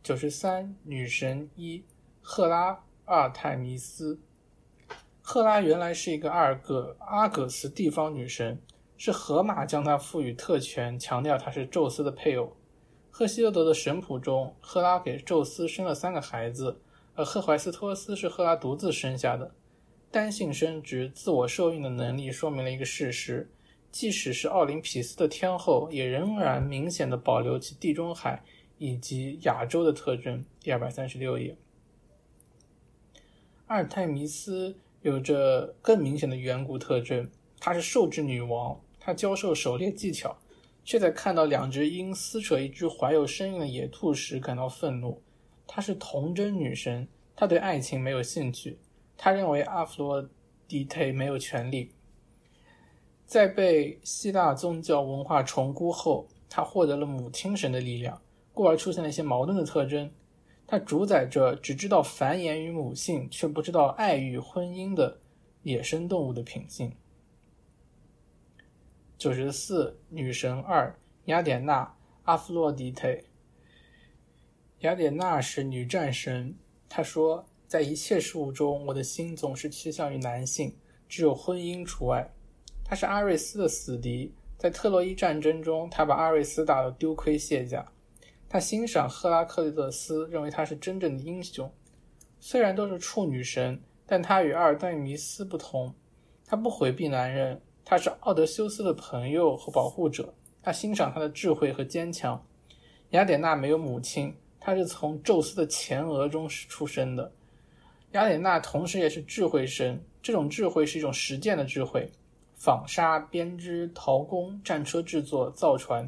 九十三女神一赫拉阿尔泰尼斯。赫拉原来是一个阿尔戈阿葛斯地方女神，是荷马将她赋予特权，强调她是宙斯的配偶。赫西俄德的神谱中，赫拉给宙斯生了三个孩子，而赫淮斯托斯是赫拉独自生下的。单性生殖、自我受孕的能力说明了一个事实：即使是奥林匹斯的天后，也仍然明显的保留其地中海以及亚洲的特征。第二百三十六页，阿尔泰弥斯有着更明显的远古特征，她是兽之女王，她教授狩猎技巧。却在看到两只鹰撕扯一只怀有身孕的野兔时感到愤怒。她是童真女神，她对爱情没有兴趣。她认为阿弗洛狄忒没有权利。在被希腊宗教文化重估后，她获得了母亲神的力量，故而出现了一些矛盾的特征。它主宰着只知道繁衍与母性，却不知道爱与婚姻的野生动物的品性。九十四女神二雅典娜阿弗洛狄忒。雅典娜是女战神。她说：“在一切事物中，我的心总是趋向于男性，只有婚姻除外。”她是阿瑞斯的死敌，在特洛伊战争中，她把阿瑞斯打得丢盔卸甲。他欣赏赫拉克勒斯，认为他是真正的英雄。虽然都是处女神，但她与阿尔忒弥斯不同，她不回避男人。他是奥德修斯的朋友和保护者，他欣赏他的智慧和坚强。雅典娜没有母亲，她是从宙斯的前额中出生的。雅典娜同时也是智慧神，这种智慧是一种实践的智慧，纺纱、编织、陶工、战车制作、造船。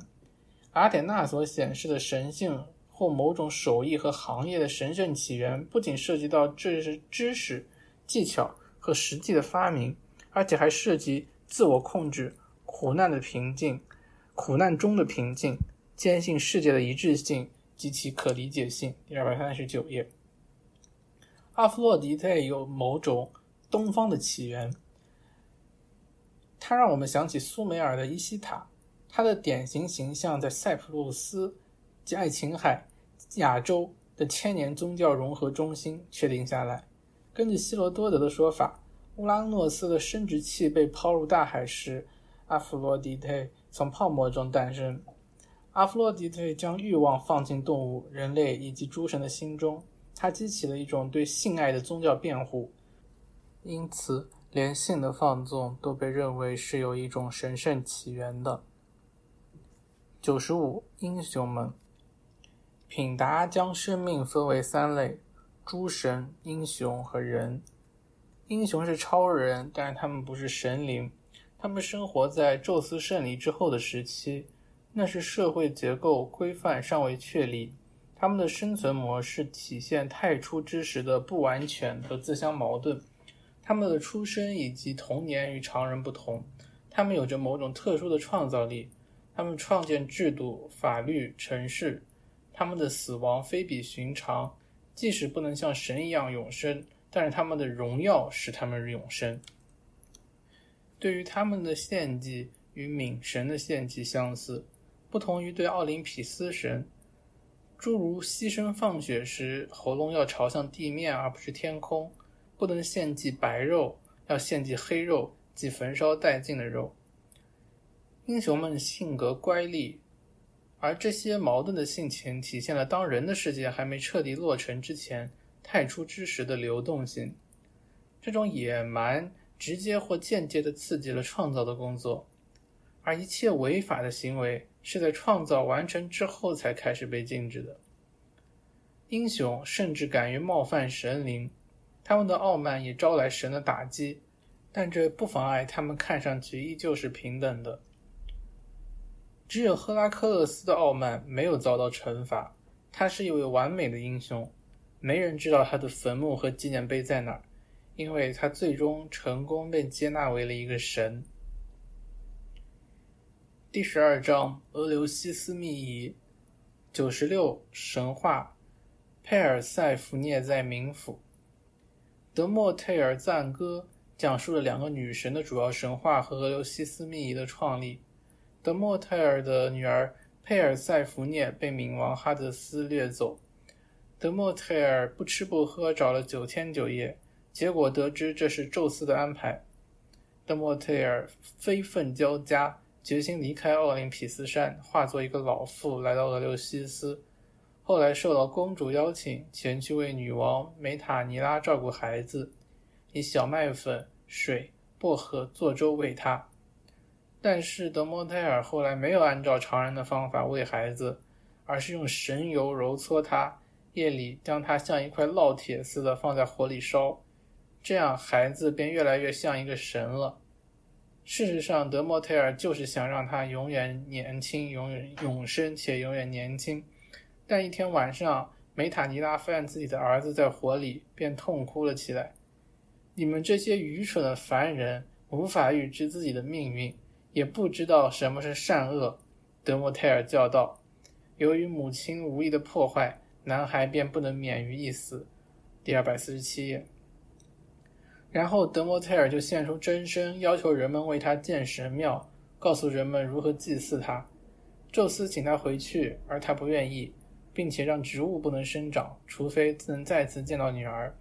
雅典娜所显示的神性或某种手艺和行业的神圣起源，不仅涉及到这是知识、技巧和实际的发明，而且还涉及自我控制、苦难的平静、苦难中的平静、坚信世界的一致性及其可理解性。第二百三十九页。阿弗洛狄忒有某种东方的起源，它让我们想起苏美尔的伊西塔，它的典型形象在塞浦路斯及爱琴海、亚洲的千年宗教融合中心确定下来。根据希罗多德的说法，乌拉诺斯的生殖器被抛入大海时，阿弗洛狄忒从泡沫中诞生。阿弗洛狄忒将欲望放进动物、人类以及诸神的心中。它激起了一种对性爱的宗教辩护，因此连性的放纵都被认为是有一种神圣起源的。九十五，英雄们。品达将生命分为三类：诸神、英雄和人。英雄是超人，但是他们不是神灵，他们生活在宙斯胜利之后的时期，那是社会结构规范尚未确立。他们的生存模式体现太初之时的不完全和自相矛盾。他们的出生以及童年与常人不同，他们有着某种特殊的创造力。他们创建制度、法律、城市。他们的死亡非比寻常，即使不能像神一样永生，但是他们的荣耀使他们永生。对于他们的献祭与冥神的献祭相似，不同于对奥林匹斯神。诸如牺牲放血时，喉咙要朝向地面而不是天空；不能献祭白肉，要献祭黑肉，即焚烧殆尽的肉。英雄们性格乖戾，而这些矛盾的性情体现了当人的世界还没彻底落成之前，太初之时的流动性。这种野蛮直接或间接地刺激了创造的工作，而一切违法的行为。是在创造完成之后才开始被禁止的。英雄甚至敢于冒犯神灵，他们的傲慢也招来神的打击，但这不妨碍他们看上去依旧是平等的。只有赫拉克勒斯的傲慢没有遭到惩罚，他是一位完美的英雄，没人知道他的坟墓和纪念碑在哪儿，因为他最终成功被接纳为了一个神。第十二章俄留西斯密仪，九十六神话，佩尔塞福涅在冥府。德莫忒尔赞歌讲述了两个女神的主要神话和俄留西斯密仪的创立。德莫忒尔的女儿佩尔塞福涅被冥王哈德斯掠走，德莫忒尔不吃不喝找了九天九夜，结果得知这是宙斯的安排。德莫忒尔非愤交加。决心离开奥林匹斯山，化作一个老妇来到俄留西斯。后来受到公主邀请，前去为女王梅塔尼拉照顾孩子，以小麦粉、水、薄荷做粥喂她。但是德莫忒尔后来没有按照常人的方法喂孩子，而是用神油揉搓她，夜里将她像一块烙铁似的放在火里烧，这样孩子便越来越像一个神了。事实上，德莫忒尔就是想让他永远年轻、永远永生且永远年轻。但一天晚上，梅塔尼拉发现自己的儿子在火里，便痛哭了起来。你们这些愚蠢的凡人，无法预知自己的命运，也不知道什么是善恶。德莫泰尔叫道：“由于母亲无意的破坏，男孩便不能免于一死。”第二百四十七页。然后德莫泰尔就现出真身，要求人们为他建神庙，告诉人们如何祭祀他。宙斯请他回去，而他不愿意，并且让植物不能生长，除非能再次见到女儿。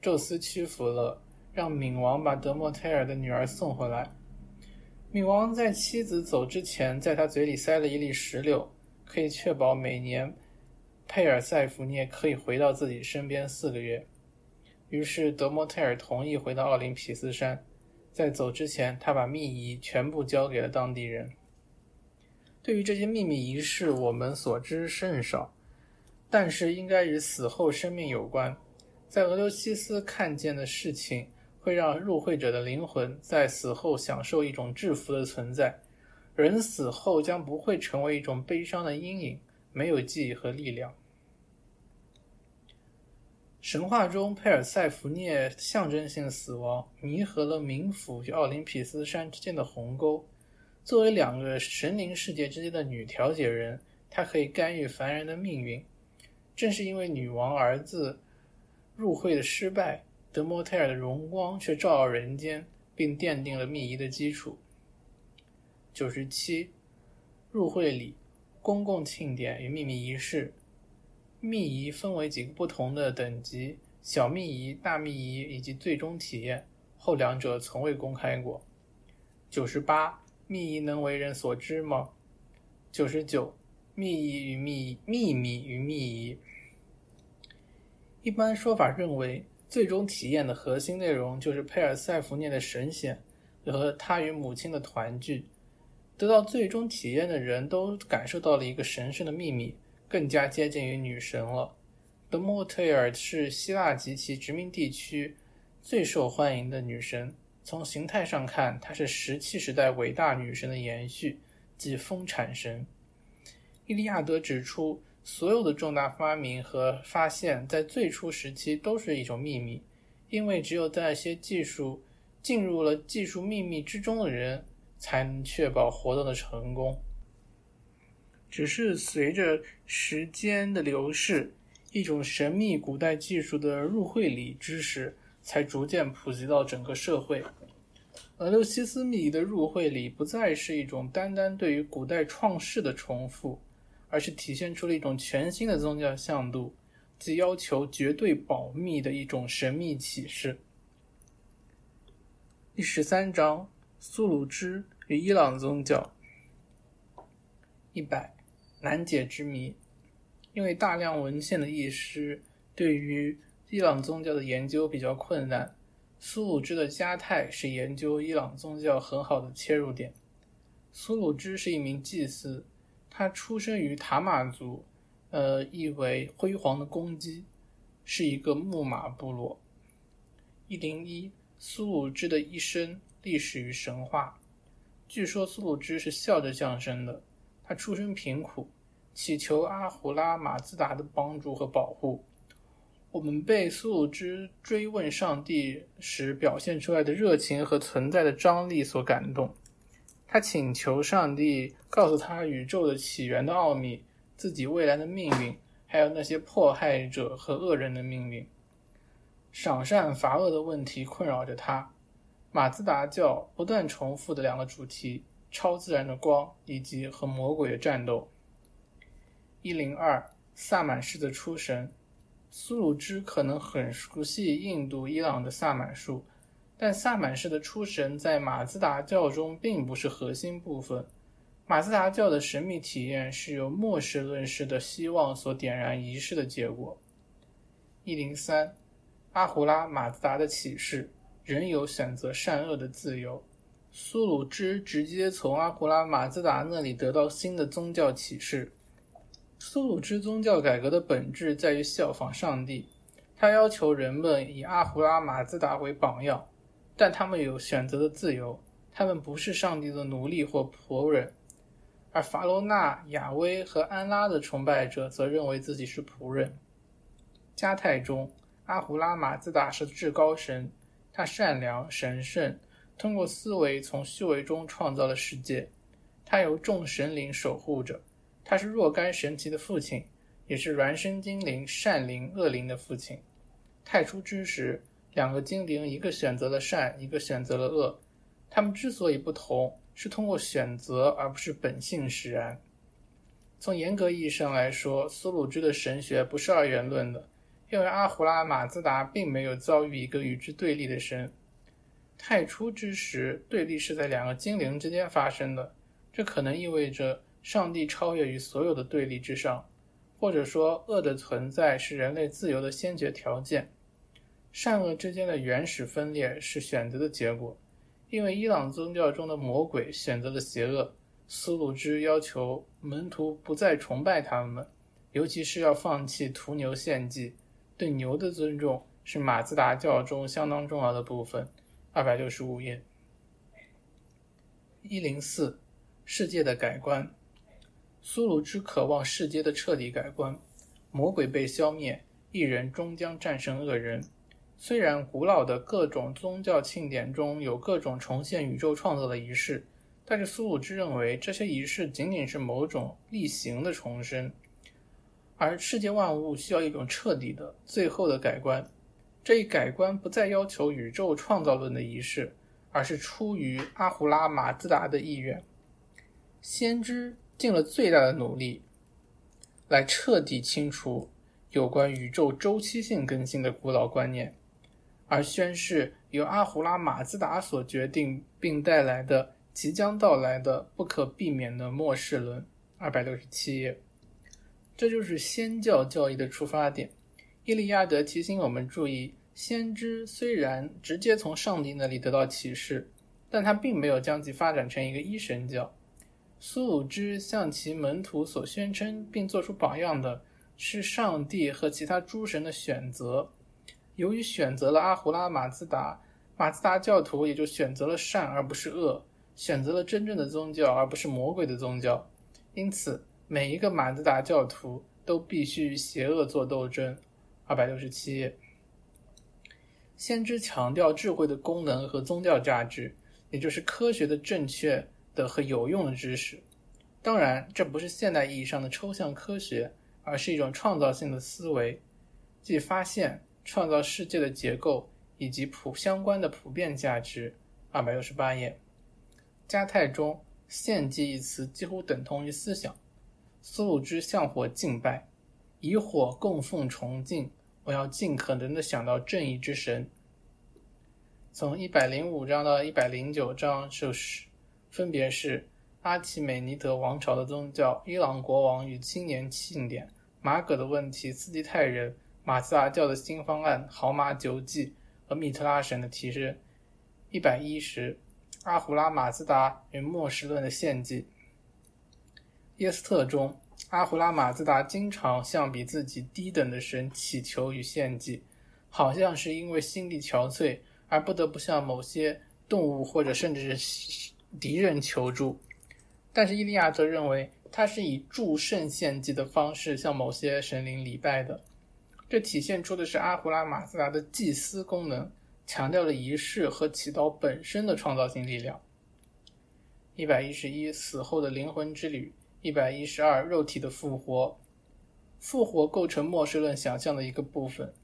宙斯屈服了，让冥王把德莫泰尔的女儿送回来。冥王在妻子走之前，在他嘴里塞了一粒石榴，可以确保每年佩尔塞福涅可以回到自己身边四个月。于是德莫忒尔同意回到奥林匹斯山，在走之前，他把秘仪全部交给了当地人。对于这些秘密仪式，我们所知甚少，但是应该与死后生命有关。在俄留西斯看见的事情，会让入会者的灵魂在死后享受一种制服的存在。人死后将不会成为一种悲伤的阴影，没有记忆和力量。神话中，佩尔塞福涅象征性死亡弥合了冥府与奥林匹斯山之间的鸿沟。作为两个神灵世界之间的女调解人，她可以干预凡人的命运。正是因为女王儿子。入会的失败，德莫忒尔的荣光却照耀人间，并奠定了密仪的基础。九十七，入会礼、公共庆典与秘密仪式。秘仪分为几个不同的等级：小秘仪、大秘仪以及最终体验，后两者从未公开过。九十八，秘仪能为人所知吗？九十九，秘仪与秘秘密与秘仪。一般说法认为，最终体验的核心内容就是佩尔塞福涅的神显和他与母亲的团聚。得到最终体验的人都感受到了一个神圣的秘密，更加接近于女神了。德莫忒尔是希腊及其殖民地区最受欢迎的女神。从形态上看，她是石器时代伟大女神的延续，即丰产神。伊利亚德指出。所有的重大发明和发现，在最初时期都是一种秘密，因为只有在一些技术进入了技术秘密之中的人，才能确保活动的成功。只是随着时间的流逝，一种神秘古代技术的入会礼知识才逐渐普及到整个社会。俄留西斯密的入会礼不再是一种单单对于古代创世的重复。而是体现出了一种全新的宗教向度，即要求绝对保密的一种神秘启示。第十三章：苏鲁支与伊朗宗教。一百难解之谜，因为大量文献的遗失，对于伊朗宗教的研究比较困难。苏鲁支的家泰是研究伊朗宗教很好的切入点。苏鲁支是一名祭司。他出生于塔马族，呃，意为辉煌的公鸡，是一个木马部落。一零一，苏鲁支的一生历史与神话。据说苏鲁支是笑着降生的，他出身贫苦，祈求阿胡拉马自达的帮助和保护。我们被苏鲁支追问上帝时表现出来的热情和存在的张力所感动。他请求上帝告诉他宇宙的起源的奥秘，自己未来的命运，还有那些迫害者和恶人的命运。赏善罚恶的问题困扰着他。马自达教不断重复的两个主题：超自然的光以及和魔鬼的战斗。一零二，萨满式的出神。苏鲁支可能很熟悉印度、伊朗的萨满术。但萨满式的出神在马自达教中并不是核心部分。马自达教的神秘体验是由末世论式的希望所点燃仪式的结果。一零三，阿胡拉马自达的启示：人有选择善恶的自由。苏鲁支直接从阿胡拉马自达那里得到新的宗教启示。苏鲁支宗教改革的本质在于效仿上帝，他要求人们以阿胡拉马自达为榜样。但他们有选择的自由，他们不是上帝的奴隶或仆人，而法罗纳、亚威和安拉的崇拜者则认为自己是仆人。加泰中，阿胡拉马自达是至高神，他善良神圣，通过思维从虚伪中创造了世界，他由众神灵守护着，他是若干神奇的父亲，也是孪生精灵善灵恶灵的父亲。太初之时。两个精灵，一个选择了善，一个选择了恶。他们之所以不同，是通过选择，而不是本性使然。从严格意义上来说，苏鲁支的神学不是二元论的，因为阿胡拉马自达并没有遭遇一个与之对立的神。太初之时，对立是在两个精灵之间发生的，这可能意味着上帝超越于所有的对立之上，或者说恶的存在是人类自由的先决条件。善恶之间的原始分裂是选择的结果，因为伊朗宗教中的魔鬼选择了邪恶，苏鲁之要求门徒不再崇拜他们，尤其是要放弃屠牛献祭。对牛的尊重是马自达教中相当重要的部分。二百六十五页。一零四，世界的改观。苏鲁之渴望世界的彻底改观，魔鬼被消灭，一人终将战胜恶人。虽然古老的各种宗教庆典中有各种重现宇宙创造的仪式，但是苏鲁之认为这些仪式仅仅是某种例行的重生。而世界万物需要一种彻底的、最后的改观。这一改观不再要求宇宙创造论的仪式，而是出于阿胡拉马自达的意愿。先知尽了最大的努力，来彻底清除有关宇宙周期性更新的古老观念，而宣誓由阿胡拉马自达所决定并带来的即将到来的不可避免的末世论。二百六十七页。这就是先教教义的出发点。伊利亚德提醒我们注意：先知虽然直接从上帝那里得到启示，但他并没有将其发展成一个一神教。苏鲁之向其门徒所宣称并做出榜样的是上帝和其他诸神的选择。由于选择了阿胡拉马自达，马自达教徒也就选择了善而不是恶，选择了真正的宗教而不是魔鬼的宗教。因此。每一个马自达教徒都必须与邪恶做斗争。二百六十七页，先知强调智慧的功能和宗教价值，也就是科学的正确的和有用的知识。当然，这不是现代意义上的抽象科学，而是一种创造性的思维，即发现、创造世界的结构以及普相关的普遍价值。二百六十八页，加泰中“献祭”一词几乎等同于思想。苏鲁之向火敬拜，以火供奉崇敬。我要尽可能的想到正义之神。从一百零五章到一百零九章就是分别是阿奇美尼德王朝的宗教、伊朗国王与青年庆典、马葛的问题、斯基泰人、马自达教的新方案、豪马九祭和密特拉神的提示。一百一十，阿胡拉马自达与末世论的献祭。耶斯特中，阿胡拉马自达经常向比自己低等的神祈求与献祭，好像是因为心力憔悴而不得不向某些动物或者甚至是敌人求助。但是伊利亚则认为他是以祝圣献祭的方式向某些神灵礼拜的，这体现出的是阿胡拉马自达的祭司功能，强调了仪式和祈祷本身的创造性力量。一百一十一，死后的灵魂之旅。一百一十二，肉体的复活，复活构成末世论想象的一个部分。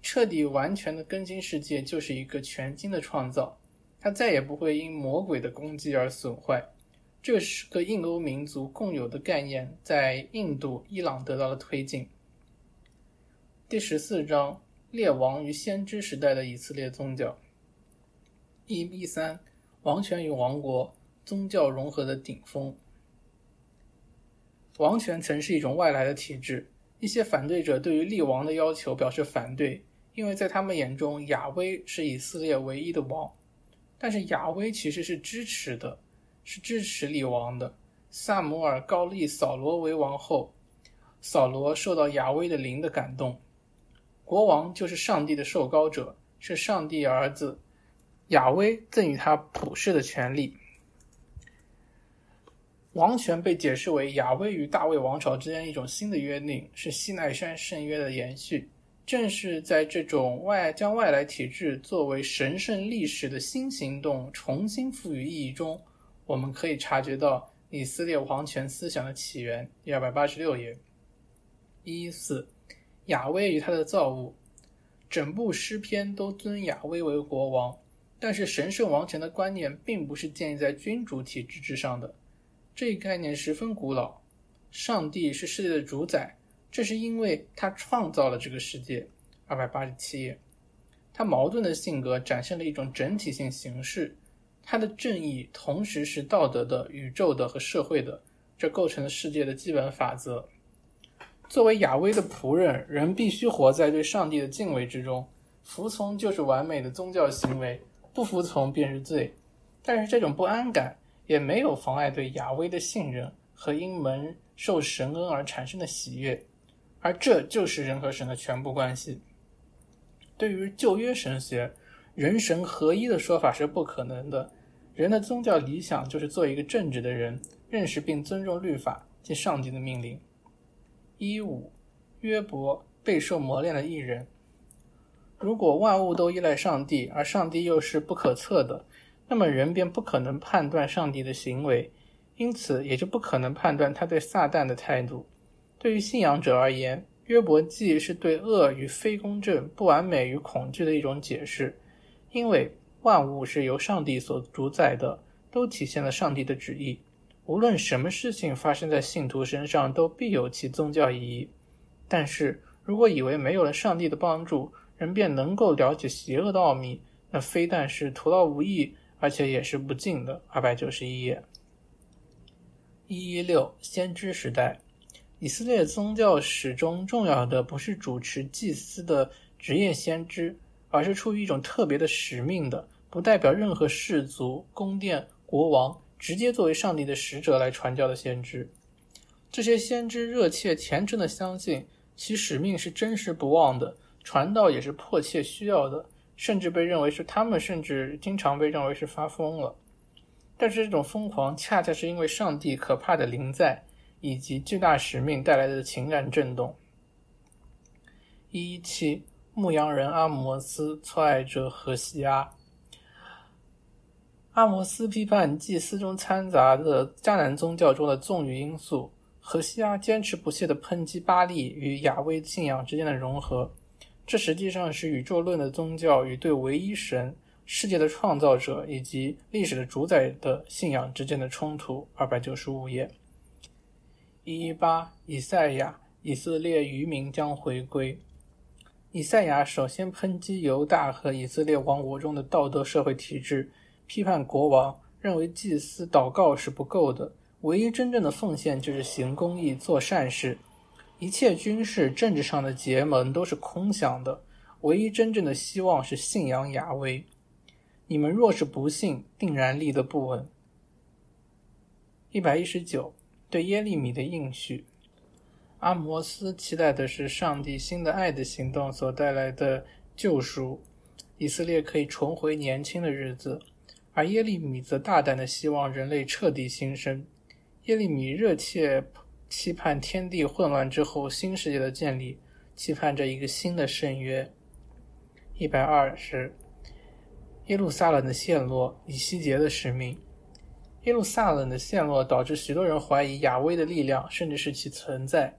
彻底完全的更新世界就是一个全新的创造，它再也不会因魔鬼的攻击而损坏。这是个印欧民族共有的概念，在印度、伊朗得到了推进。第十四章，列王与先知时代的以色列宗教。一一三，王权与王国，宗教融合的顶峰。王权曾是一种外来的体制，一些反对者对于立王的要求表示反对，因为在他们眼中，亚威是以色列唯一的王。但是亚威其实是支持的，是支持立王的。萨姆尔高立扫罗为王后，扫罗受到亚威的灵的感动。国王就是上帝的受膏者，是上帝儿子，亚威赠予他普世的权利。王权被解释为亚威与大卫王朝之间一种新的约定，是西奈山圣约的延续。正是在这种外将外来体制作为神圣历史的新行动重新赋予意义中，我们可以察觉到以色列王权思想的起源。第二百八十六页，一四，亚威与他的造物，整部诗篇都尊亚威为国王，但是神圣王权的观念并不是建立在君主体制之上的。这一概念十分古老，上帝是世界的主宰，这是因为他创造了这个世界。二百八十七页，他矛盾的性格展现了一种整体性形式，他的正义同时是道德的、宇宙的和社会的，这构成了世界的基本法则。作为亚威的仆人，人必须活在对上帝的敬畏之中，服从就是完美的宗教行为，不服从便是罪。但是这种不安感。也没有妨碍对亚威的信任和因蒙受神恩而产生的喜悦，而这就是人和神的全部关系。对于旧约神学，人神合一的说法是不可能的。人的宗教理想就是做一个正直的人，认识并尊重律法及上帝的命令。一五，约伯备受磨练的艺人。如果万物都依赖上帝，而上帝又是不可测的。那么人便不可能判断上帝的行为，因此也就不可能判断他对撒旦的态度。对于信仰者而言，约伯记是对恶与非公正、不完美与恐惧的一种解释，因为万物是由上帝所主宰的，都体现了上帝的旨意。无论什么事情发生在信徒身上，都必有其宗教意义。但是如果以为没有了上帝的帮助，人便能够了解邪恶的奥秘，那非但是徒劳无益。而且也是不敬的。二百九十一页，一一六先知时代，以色列宗教史中重要的不是主持祭司的职业先知，而是出于一种特别的使命的，不代表任何氏族、宫殿、国王，直接作为上帝的使者来传教的先知。这些先知热切虔诚的相信其使命是真实不忘的，传道也是迫切需要的。甚至被认为是他们，甚至经常被认为是发疯了。但是这种疯狂恰恰是因为上帝可怕的临在以及巨大使命带来的情感震动。一一七，牧羊人阿摩斯错爱者何西阿。阿摩斯批判祭司中掺杂的迦南宗教中的纵欲因素，何西阿坚持不懈地抨击巴利与亚威信仰之间的融合。这实际上是宇宙论的宗教与对唯一神、世界的创造者以及历史的主宰的信仰之间的冲突。二百九十五页，一一八，以赛亚，以色列渔民将回归。以赛亚首先抨击犹大和以色列王国中的道德社会体制，批判国王，认为祭司祷告是不够的，唯一真正的奉献就是行公义、做善事。一切军事、政治上的结盟都是空想的，唯一真正的希望是信仰亚威。你们若是不信，定然立得不稳。一百一十九，对耶利米的应许。阿摩斯期待的是上帝新的爱的行动所带来的救赎，以色列可以重回年轻的日子，而耶利米则大胆的希望人类彻底新生。耶利米热切。期盼天地混乱之后新世界的建立，期盼着一个新的圣约。一百二十，耶路撒冷的陷落，以西结的使命。耶路撒冷的陷落导致许多人怀疑亚威的力量，甚至是其存在，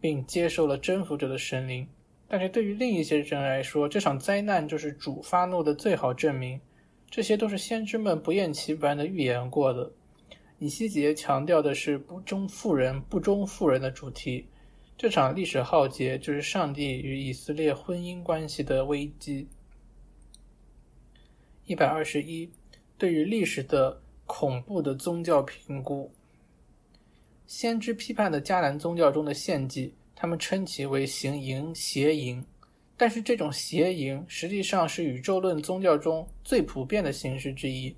并接受了征服者的神灵。但是对于另一些人来说，这场灾难就是主发怒的最好证明。这些都是先知们不厌其烦的预言过的。以西结强调的是不忠妇人、不忠妇人的主题。这场历史浩劫就是上帝与以色列婚姻关系的危机。一百二十一，对于历史的恐怖的宗教评估。先知批判的迦南宗教中的献祭，他们称其为行淫邪淫，但是这种邪淫实际上是宇宙论宗教中最普遍的形式之一。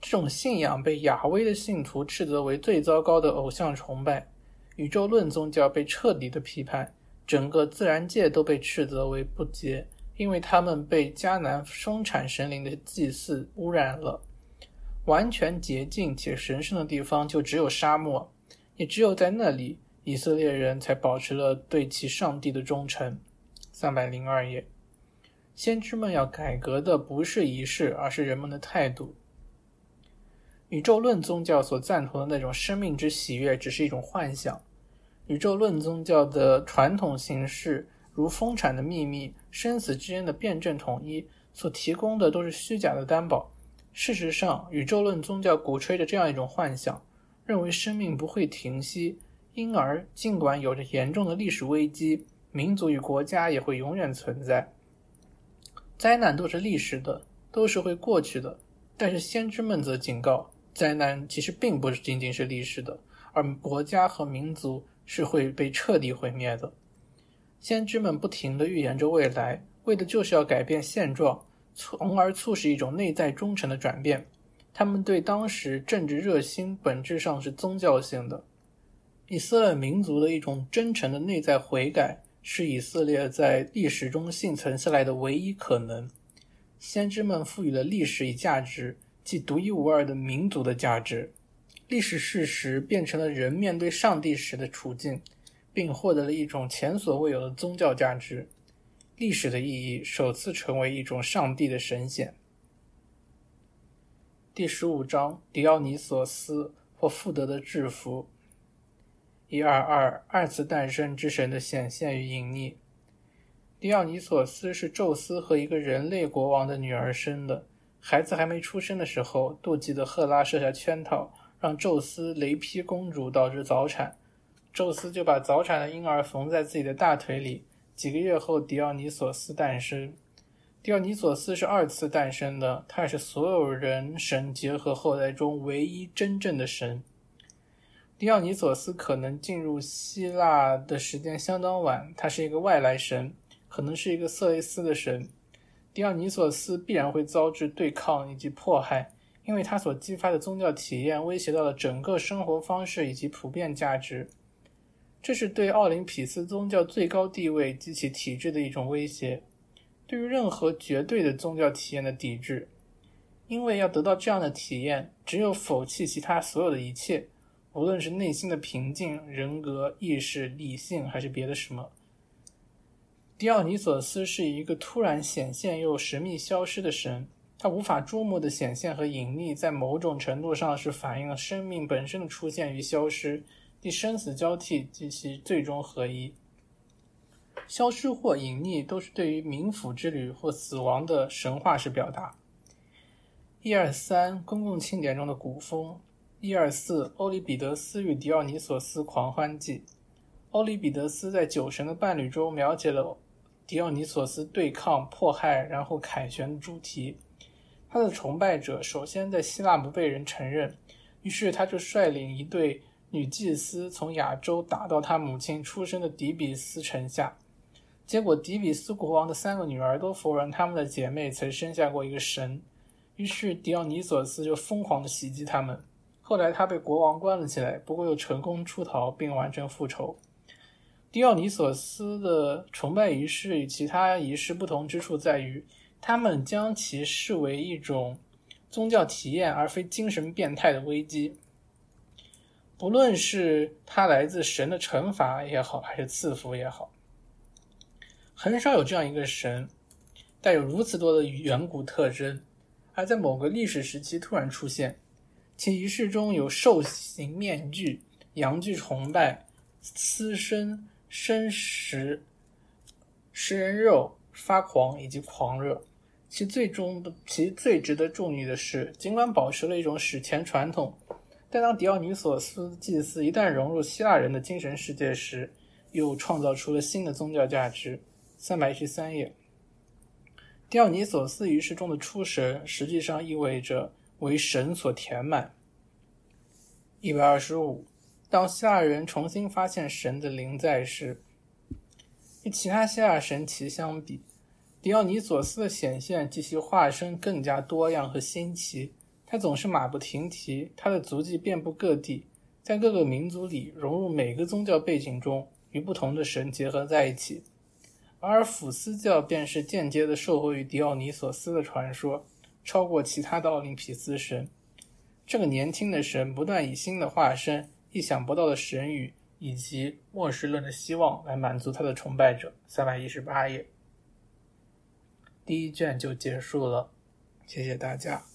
这种信仰被亚威的信徒斥责为最糟糕的偶像崇拜，宇宙论宗教被彻底的批判，整个自然界都被斥责为不洁，因为他们被迦南生产神灵的祭祀污染了。完全洁净且神圣的地方就只有沙漠，也只有在那里，以色列人才保持了对其上帝的忠诚。三百零二页，先知们要改革的不是仪式，而是人们的态度。宇宙论宗教所赞同的那种生命之喜悦，只是一种幻想。宇宙论宗教的传统形式，如丰产的秘密、生死之间的辩证统一，所提供的都是虚假的担保。事实上，宇宙论宗教鼓吹着这样一种幻想，认为生命不会停息，因而尽管有着严重的历史危机，民族与国家也会永远存在。灾难都是历史的，都是会过去的。但是先知们则警告。灾难其实并不是仅仅是历史的，而国家和民族是会被彻底毁灭的。先知们不停地预言着未来，为的就是要改变现状，从而促使一种内在忠诚的转变。他们对当时政治热心本质上是宗教性的。以色列民族的一种真诚的内在悔改，是以色列在历史中幸存下来的唯一可能。先知们赋予了历史以价值，即独一无二的民族的价值。历史事实变成了人面对上帝时的处境，并获得了一种前所未有的宗教价值。历史的意义首次成为一种上帝的神显。第十五章：狄奥尼索斯或富德的制服。一二二二次诞生之神的显现与隐匿。狄奥尼索斯是宙斯和一个人类国王的女儿生的。孩子还没出生的时候，妒忌的赫拉设下圈套，让宙斯雷劈公主，导致早产。宙斯就把早产的婴儿缝在自己的大腿里。几个月后，狄奥尼索斯诞生。狄奥尼索斯是二次诞生的，他也是所有人神结合后代中唯一真正的神。狄奥尼索斯可能进入希腊的时间相当晚，他是一个外来神，可能是一个色雷斯的神。狄奥尼索斯必然会遭致对抗以及迫害，因为他所激发的宗教体验威胁到了整个生活方式以及普遍价值。这是对奥林匹斯宗教最高地位及其体制的一种威胁，对于任何绝对的宗教体验的抵制。因为要得到这样的体验，只有否弃其他所有的一切。无论是内心的平静、人格、意识、理性，还是别的什么，狄奥尼索斯是一个突然显现又神秘消失的神。他无法捉摸的显现和隐匿，在某种程度上是反映了生命本身的出现与消失，即生死交替及其最终合一。消失或隐匿都是对于冥府之旅或死亡的神话式表达。一二三，公共庆典中的古风。一二四，欧里比得斯与狄奥尼索斯狂欢记。欧里比得斯在《酒神的伴侣》中描写了狄奥尼索斯对抗、迫害，然后凯旋的主题。他的崇拜者首先在希腊不被人承认，于是他就率领一队女祭司从亚洲打到他母亲出生的底比斯城下。结果，底比斯国王的三个女儿都否认他们的姐妹曾生下过一个神，于是狄奥尼索斯就疯狂地袭击他们。后来他被国王关了起来，不过又成功出逃并完成复仇。狄奥尼索斯的崇拜仪式与其他仪式不同之处在于，他们将其视为一种宗教体验，而非精神变态的危机。不论是他来自神的惩罚也好，还是赐福也好，很少有这样一个神带有如此多的远古特征，而在某个历史时期突然出现。其仪式中有兽形面具、阳具崇拜、私生、生食、食人肉、发狂以及狂热。其最终的、其最值得注意的是，尽管保持了一种史前传统，但当狄奥尼索斯祭祀一旦融入希腊人的精神世界时，又创造出了新的宗教价值。三百一十三页，狄奥尼索斯仪式中的出神，实际上意味着。为神所填满。一百二十五，当希腊人重新发现神的灵在时，与其他希腊神奇相比，狄奥尼索斯的显现及其化身更加多样和新奇。他总是马不停蹄，他的足迹遍布各地，在各个民族里融入每个宗教背景中，与不同的神结合在一起。而普斯教便是间接的受惠于狄奥尼索斯的传说。超过其他的奥林匹斯神，这个年轻的神不断以新的化身、意想不到的神语以及末世论的希望来满足他的崇拜者。三百一十八页，第一卷就结束了，谢谢大家。